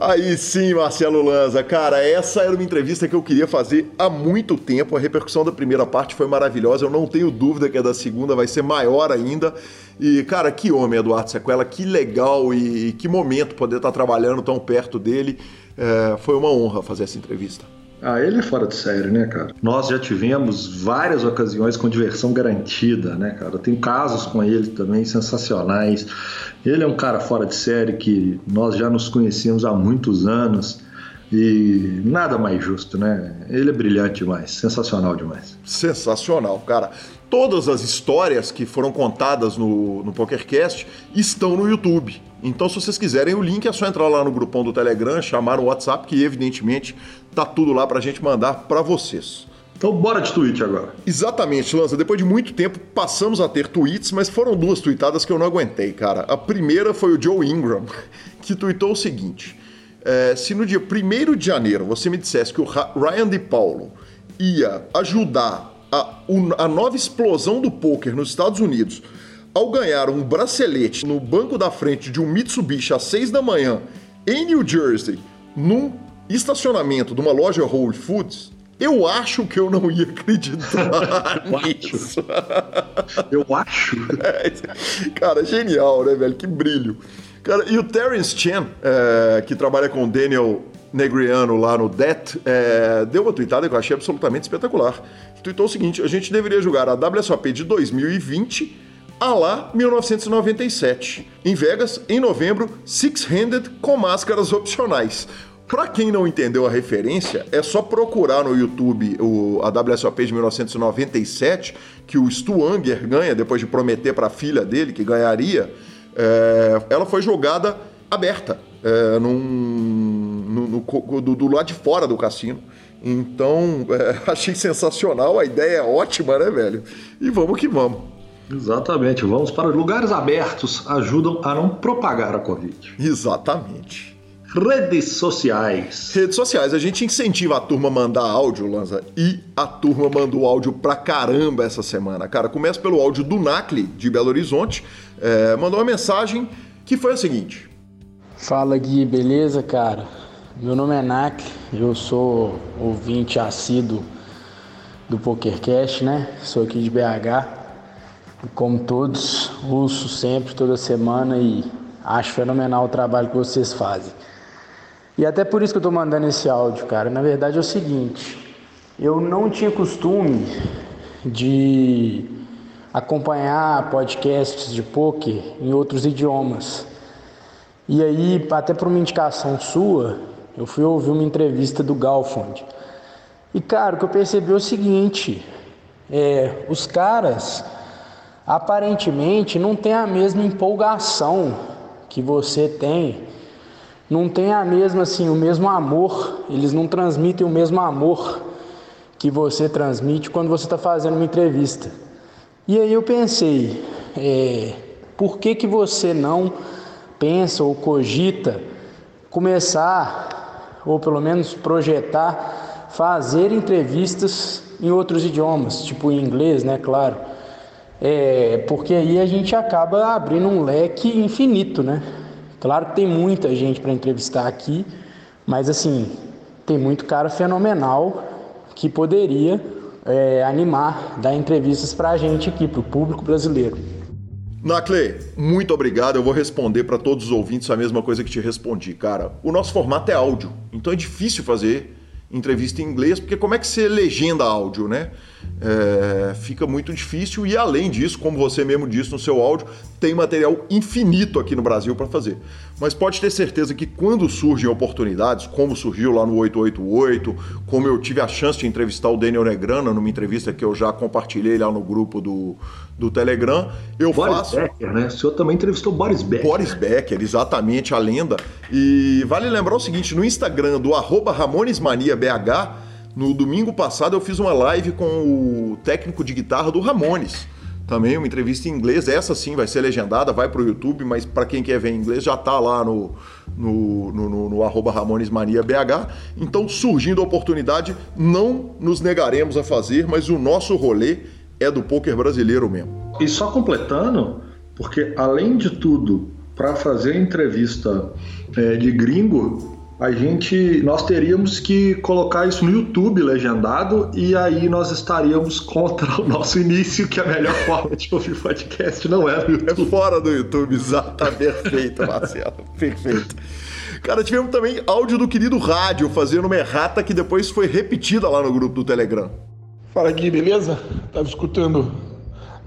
Speaker 1: Aí sim, Marcelo Lanza. Cara, essa era uma entrevista que eu queria fazer há muito tempo. A repercussão da primeira parte foi maravilhosa. Eu não tenho dúvida que a da segunda vai ser maior ainda. E, cara, que homem, Eduardo Sequela. Que legal e que momento poder estar trabalhando tão perto dele. É, foi uma honra fazer essa entrevista.
Speaker 2: Ah, ele é fora de série, né, cara? Nós já tivemos várias ocasiões com diversão garantida, né, cara? Tem casos com ele também sensacionais. Ele é um cara fora de série que nós já nos conhecemos há muitos anos. E nada mais justo, né? Ele é brilhante demais, sensacional demais.
Speaker 1: Sensacional, cara. Todas as histórias que foram contadas no, no PokerCast estão no YouTube. Então, se vocês quiserem o link, é só entrar lá no grupão do Telegram, chamar o WhatsApp, que evidentemente tá tudo lá pra gente mandar para vocês.
Speaker 2: Então bora de tweet agora.
Speaker 1: Exatamente, Lança. Depois de muito tempo passamos a ter tweets, mas foram duas tweetadas que eu não aguentei, cara. A primeira foi o Joe Ingram, *laughs* que tweetou o seguinte: é, se no dia 1 de janeiro você me dissesse que o Ryan de Paulo ia ajudar a, a nova explosão do poker nos Estados Unidos ao ganhar um bracelete no banco da frente de um Mitsubishi às 6 da manhã em New Jersey, num estacionamento de uma loja Whole Foods, eu acho que eu não ia acreditar *laughs* nisso.
Speaker 2: eu acho.
Speaker 1: É, cara, genial, né, velho? Que brilho. Cara, e o Terence Chen, é, que trabalha com o Daniel Negriano lá no DET, é, deu uma tweetada que eu achei absolutamente espetacular. Tweetou o seguinte: a gente deveria jogar a WSOP de 2020 a lá 1997. Em Vegas, em novembro, Six-Handed com máscaras opcionais. Para quem não entendeu a referência, é só procurar no YouTube o, a WSOP de 1997, que o Stu Anger ganha depois de prometer para a filha dele que ganharia. É, ela foi jogada aberta, é, num, no, no, do, do lado de fora do cassino. Então, *laughs* é, achei sensacional, a ideia é ótima, né, velho? E vamos que vamos.
Speaker 2: Exatamente, vamos para lugares abertos, ajudam a não propagar a Covid.
Speaker 1: Exatamente.
Speaker 2: Redes sociais.
Speaker 1: Redes sociais, a gente incentiva a turma a mandar áudio, Lanza, e a turma mandou áudio pra caramba essa semana. Cara, começa pelo áudio do Nacle, de Belo Horizonte, é, mandou uma mensagem que foi a seguinte.
Speaker 4: Fala Gui, beleza, cara? Meu nome é Nacle, eu sou ouvinte assíduo do PokerCast, né? Sou aqui de BH. Como todos, ouço sempre, toda semana e acho fenomenal o trabalho que vocês fazem. E até por isso que eu estou mandando esse áudio, cara. Na verdade é o seguinte, eu não tinha costume de acompanhar podcasts de poker em outros idiomas. E aí, até por uma indicação sua, eu fui ouvir uma entrevista do Galfond. E cara, o que eu percebi é o seguinte: é, os caras aparentemente não tem a mesma empolgação que você tem não tem a mesma assim, o mesmo amor, eles não transmitem o mesmo amor que você transmite quando você está fazendo uma entrevista. E aí eu pensei, é, por que que você não pensa ou cogita começar ou pelo menos projetar fazer entrevistas em outros idiomas, tipo em inglês, né, claro. É, porque aí a gente acaba abrindo um leque infinito, né? Claro que tem muita gente para entrevistar aqui, mas assim, tem muito cara fenomenal que poderia é, animar, dar entrevistas para a gente aqui, para o público brasileiro.
Speaker 1: Nacley, muito obrigado. Eu vou responder para todos os ouvintes a mesma coisa que te respondi, cara. O nosso formato é áudio, então é difícil fazer entrevista em inglês, porque como é que você legenda áudio, né? É, fica muito difícil e além disso, como você mesmo disse no seu áudio, tem material infinito aqui no Brasil para fazer. Mas pode ter certeza que quando surgem oportunidades, como surgiu lá no 888, como eu tive a chance de entrevistar o Daniel Negrana numa entrevista que eu já compartilhei lá no grupo do, do Telegram, eu
Speaker 2: Boris
Speaker 1: faço.
Speaker 2: Becker, né? O senhor também entrevistou Boris Becker.
Speaker 1: Boris Becker, exatamente, a lenda. E vale lembrar o seguinte: no Instagram do RamonesManiaBH, no domingo passado eu fiz uma live com o técnico de guitarra do Ramones. Também uma entrevista em inglês, essa sim vai ser legendada, vai pro YouTube, mas para quem quer ver em inglês já tá lá no, no, no, no, no arroba. Então, surgindo a oportunidade, não nos negaremos a fazer, mas o nosso rolê é do poker brasileiro mesmo.
Speaker 2: E só completando, porque além de tudo, para fazer entrevista é, de gringo, a gente, nós teríamos que colocar isso no YouTube legendado e aí nós estaríamos contra o nosso início, que a melhor *laughs* forma de ouvir podcast não é no
Speaker 1: É
Speaker 2: YouTube.
Speaker 1: fora do YouTube, exato. Perfeito, Marcelo. *laughs* Perfeito. Cara, tivemos também áudio do querido rádio fazendo uma errata que depois foi repetida lá no grupo do Telegram.
Speaker 5: Fala Gui, beleza? Tava escutando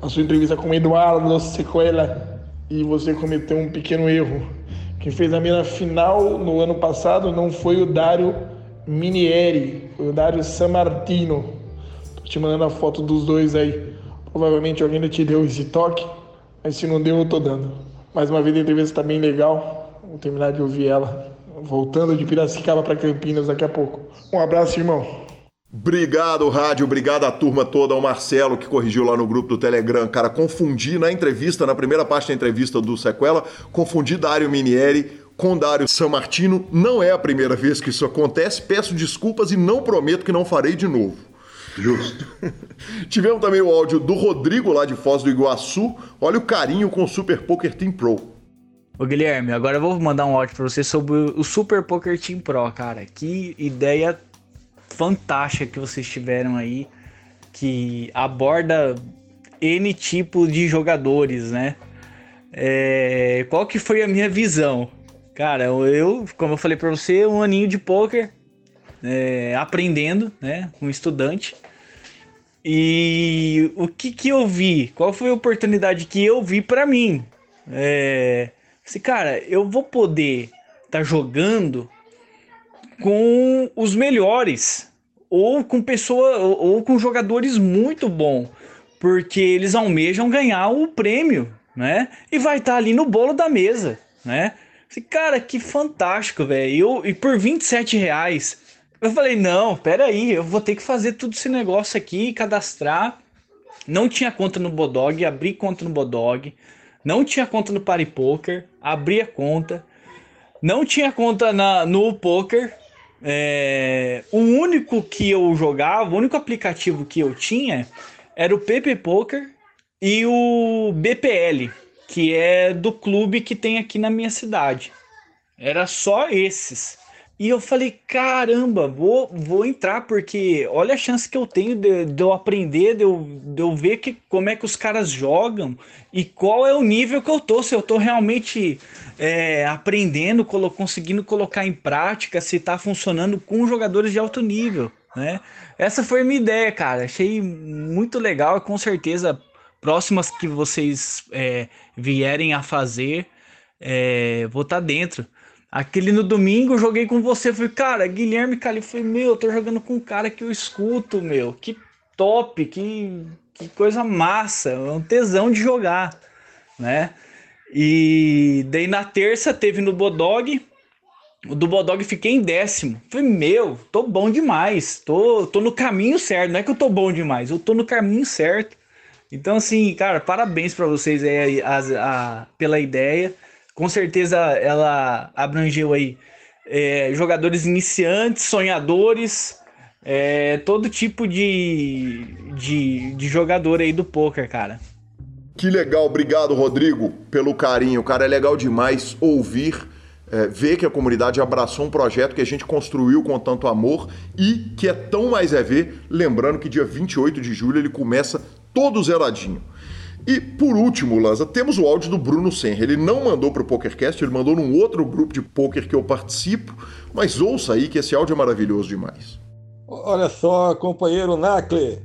Speaker 5: a sua entrevista com o Eduardo Sequela e você cometeu um pequeno erro. Quem fez a minha final no ano passado não foi o Dário Minieri, foi o Dário Sammartino. Tô te mandando a foto dos dois aí. Provavelmente alguém te deu esse toque, mas se não deu, eu tô dando. Mais uma vez a entrevista tá bem legal. Vou terminar de ouvir ela. Voltando de Piracicaba para Campinas daqui a pouco. Um abraço, irmão.
Speaker 1: Obrigado, rádio. Obrigado à turma toda, ao Marcelo que corrigiu lá no grupo do Telegram. Cara, confundi na entrevista, na primeira parte da entrevista do Sequela, confundi Dário Minieri com Dário Sammartino. Não é a primeira vez que isso acontece. Peço desculpas e não prometo que não farei de novo.
Speaker 2: Justo. *laughs*
Speaker 1: Tivemos também o áudio do Rodrigo lá de Foz do Iguaçu. Olha o carinho com o Super Poker Team Pro.
Speaker 6: Ô Guilherme, agora eu vou mandar um áudio pra você sobre o Super Poker Team Pro, cara. Que ideia fantástica que vocês tiveram aí, que aborda N tipo de jogadores, né? É, qual que foi a minha visão? Cara, eu, como eu falei pra você, um aninho de poker, é, aprendendo, né, com estudante. E o que que eu vi? Qual foi a oportunidade que eu vi pra mim? É, assim, cara, eu vou poder estar tá jogando com os melhores ou com pessoa ou com jogadores muito bons, porque eles almejam ganhar o prêmio, né? E vai estar tá ali no bolo da mesa, né? Cara, que fantástico, velho. E por 27 reais, eu falei, não, pera aí, eu vou ter que fazer tudo esse negócio aqui, cadastrar. Não tinha conta no Bodog, abri conta no Bodog. Não tinha conta no Party Poker, abri a conta. Não tinha conta na, no Poker, é, o único que eu jogava, o único aplicativo que eu tinha era o PP Poker e o BPL, que é do clube que tem aqui na minha cidade. Era só esses. E eu falei, caramba, vou, vou entrar, porque olha a chance que eu tenho de, de eu aprender, de eu, de eu ver que, como é que os caras jogam e qual é o nível que eu tô, se eu tô realmente é, aprendendo, colo conseguindo colocar em prática, se tá funcionando com jogadores de alto nível, né? Essa foi a minha ideia, cara. Achei muito legal com certeza próximas que vocês é, vierem a fazer, é, vou estar tá dentro. Aquele no domingo, eu joguei com você. Falei, cara, Guilherme Cali. Falei, meu, eu tô jogando com um cara que eu escuto, meu. Que top, que, que coisa massa. É um tesão de jogar, né? E daí na terça teve no Bodog. O do Bodog fiquei em décimo. Falei, meu, tô bom demais. Tô, tô no caminho certo. Não é que eu tô bom demais, eu tô no caminho certo. Então, assim, cara, parabéns para vocês aí a, a, pela ideia. Com certeza ela abrangeu aí é, jogadores iniciantes, sonhadores, é, todo tipo de, de, de jogador aí do poker, cara.
Speaker 1: Que legal, obrigado, Rodrigo, pelo carinho. Cara, é legal demais ouvir, é, ver que a comunidade abraçou um projeto que a gente construiu com tanto amor e que é tão mais é ver, lembrando que dia 28 de julho ele começa todo zeradinho. E por último, Lanza, temos o áudio do Bruno Senra. Ele não mandou para o PokerCast, ele mandou num outro grupo de poker que eu participo, mas ouça aí que esse áudio é maravilhoso demais.
Speaker 7: Olha só, companheiro Nacle,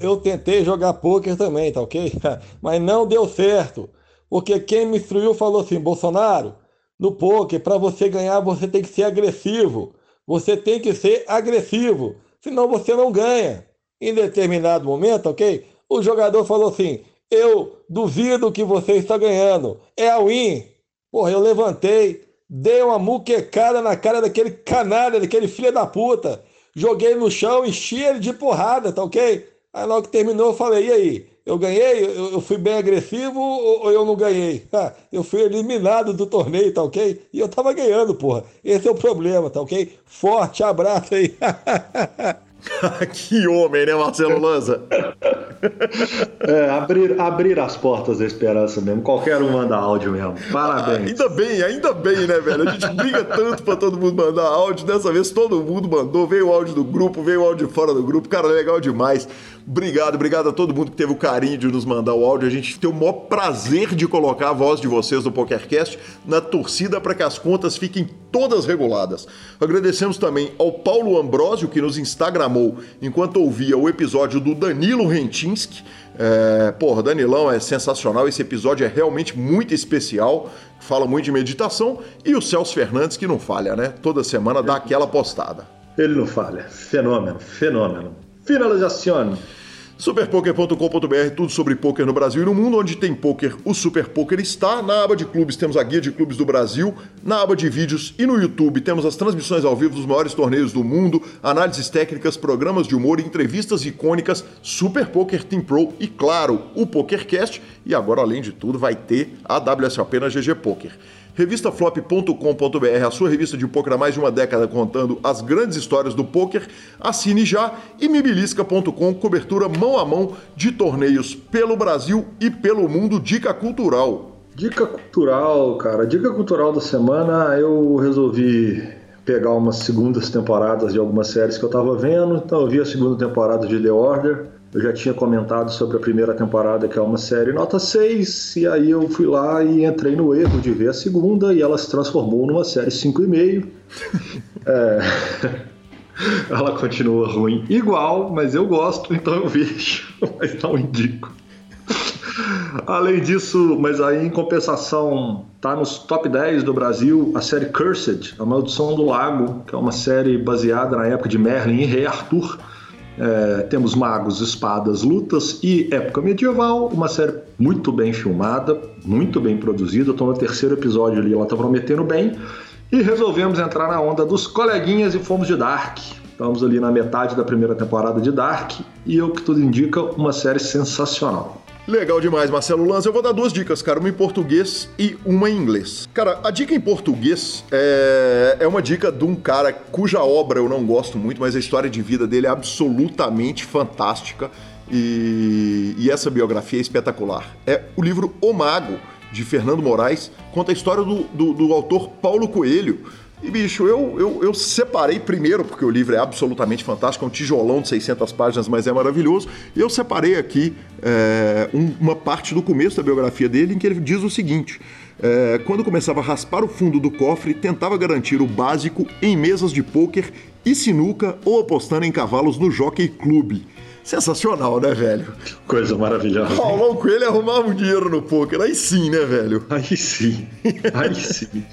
Speaker 7: eu tentei jogar poker também, tá ok? *laughs* Mas não deu certo, porque quem me instruiu falou assim, Bolsonaro, no poker, para você ganhar, você tem que ser agressivo. Você tem que ser agressivo, senão você não ganha. Em determinado momento, ok? O jogador falou assim: Eu duvido que você está ganhando. É a win. Porra, eu levantei, dei uma muquecada na cara daquele canalha, daquele filho da puta. Joguei no chão, enchi ele de porrada, tá ok? Aí logo que terminou, eu falei: E aí? Eu ganhei? Eu, fui bem agressivo ou, eu não ganhei? *laughs* eu fui eliminado do torneio, tá ok? E eu tava ganhando, porra. Esse é o problema, tá ok? Forte abraço aí. *laughs* *laughs*
Speaker 1: que homem, né, Marcelo Lanza?
Speaker 2: É, abrir, abrir as portas da esperança mesmo. Qualquer um manda áudio mesmo. Parabéns.
Speaker 1: ainda bem, ainda bem, né, velho? A gente briga tanto pra todo mundo mandar áudio. Dessa vez todo mundo mandou. Veio o áudio do grupo, veio o áudio fora do grupo. Cara, legal demais. Obrigado, obrigado a todo mundo que teve o carinho de nos mandar o áudio. A gente tem o maior prazer de colocar a voz de vocês no PokerCast na torcida para que as contas fiquem todas reguladas. Agradecemos também ao Paulo Ambrosio, que nos instagramou enquanto ouvia o episódio do Danilo Rentinski. É, porra, Danilão é sensacional, esse episódio é realmente muito especial, fala muito de meditação. E o Celso Fernandes, que não falha, né? Toda semana dá aquela postada.
Speaker 2: Ele não falha. Fenômeno, fenômeno. Finalização.
Speaker 1: Superpoker.com.br, tudo sobre poker no Brasil e no mundo. Onde tem poker, o Super Poker está. Na aba de clubes temos a guia de clubes do Brasil. Na aba de vídeos e no YouTube temos as transmissões ao vivo dos maiores torneios do mundo, análises técnicas, programas de humor, entrevistas icônicas, Super Poker Team Pro e, claro, o PokerCast. E agora, além de tudo, vai ter a WSOP na GG Poker. Revistaflop.com.br, a sua revista de poker há mais de uma década contando as grandes histórias do poker. Assine já e mibilisca.com, cobertura mão a mão de torneios pelo Brasil e pelo mundo. Dica cultural.
Speaker 2: Dica cultural, cara. Dica cultural da semana, eu resolvi pegar umas segundas temporadas de algumas séries que eu tava vendo. Então eu vi a segunda temporada de The Order. Eu já tinha comentado sobre a primeira temporada, que é uma série nota 6, e aí eu fui lá e entrei no erro de ver a segunda, e ela se transformou numa série 5,5. *laughs* é... *laughs* Ela continua ruim igual, mas eu gosto, então eu vejo, *laughs* mas não indico. Além disso, mas aí em compensação, tá nos top 10 do Brasil a série Cursed, A Maldição do Lago, que é uma série baseada na época de Merlin e Rei Arthur é, temos magos, espadas, lutas e época medieval. Uma série muito bem filmada, muito bem produzida. Estou no terceiro episódio ali, ela está prometendo bem. E resolvemos entrar na onda dos coleguinhas e fomos de Dark. Estamos ali na metade da primeira temporada de Dark e o que tudo indica, uma série sensacional.
Speaker 1: Legal demais, Marcelo Lanza. Eu vou dar duas dicas, cara, uma em português e uma em inglês. Cara, a dica em português é, é uma dica de um cara cuja obra eu não gosto muito, mas a história de vida dele é absolutamente fantástica e, e essa biografia é espetacular. É o livro O Mago, de Fernando Moraes, conta a história do, do, do autor Paulo Coelho e, bicho, eu, eu, eu, separei primeiro, porque o livro é absolutamente fantástico, é um tijolão de 600 páginas, mas é maravilhoso. E eu separei aqui é, um, uma parte do começo da biografia dele, em que ele diz o seguinte: é, quando começava a raspar o fundo do cofre, tentava garantir o básico em mesas de pôquer e sinuca ou apostando em cavalos no Jockey Club. Sensacional, né, velho?
Speaker 8: Coisa maravilhosa.
Speaker 1: Paulão Coelho arrumava um dinheiro no poker. Aí sim, né, velho?
Speaker 8: Aí sim. Aí sim.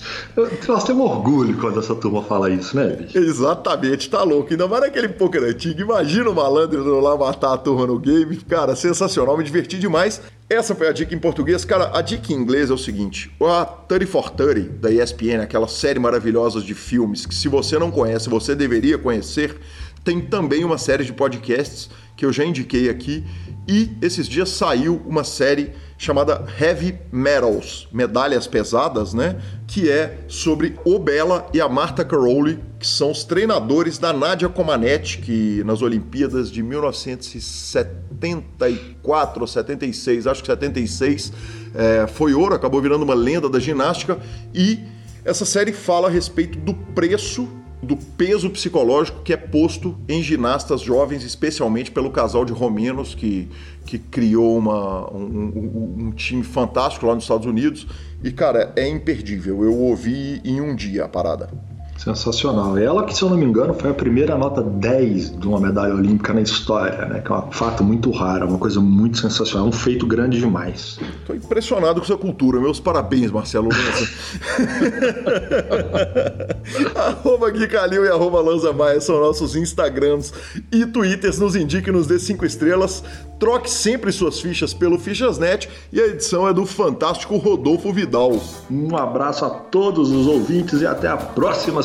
Speaker 8: Nós temos orgulho quando essa turma fala isso, né, bicho?
Speaker 1: Exatamente, tá louco. Ainda mais naquele poker antigo. Imagina o malandro indo lá matar a turma no game. Cara, sensacional, me diverti demais. Essa foi a dica em português. Cara, a dica em inglês é o seguinte: a 30 for 30 da ESPN, aquela série maravilhosa de filmes que, se você não conhece, você deveria conhecer, tem também uma série de podcasts que eu já indiquei aqui. E esses dias saiu uma série chamada Heavy Metals, medalhas pesadas, né? Que é sobre o Bela e a Marta Caroli, que são os treinadores da Nadia Comaneci, que nas Olimpíadas de 1974 ou 76, acho que 76, é, foi ouro, acabou virando uma lenda da ginástica. E essa série fala a respeito do preço do peso psicológico que é posto em ginastas jovens, especialmente pelo casal de romenos que, que criou uma, um, um, um, time fantástico lá nos Estados Unidos. E, cara, é imperdível. Eu ouvi em um dia a parada.
Speaker 8: Sensacional. Ela que, se eu não me engano, foi a primeira nota 10 de uma medalha olímpica na história, né? Que é um fato muito raro, uma coisa muito sensacional, um feito grande demais.
Speaker 1: Estou impressionado com sua cultura. Meus parabéns, Marcelo *laughs* arroba Gui Calil e arroba Lanza Maia são nossos Instagrams e Twitters. Nos indique, nos dê cinco estrelas. Troque sempre suas fichas pelo Fichasnet e a edição é do fantástico Rodolfo Vidal.
Speaker 8: Um abraço a todos os ouvintes e até a próxima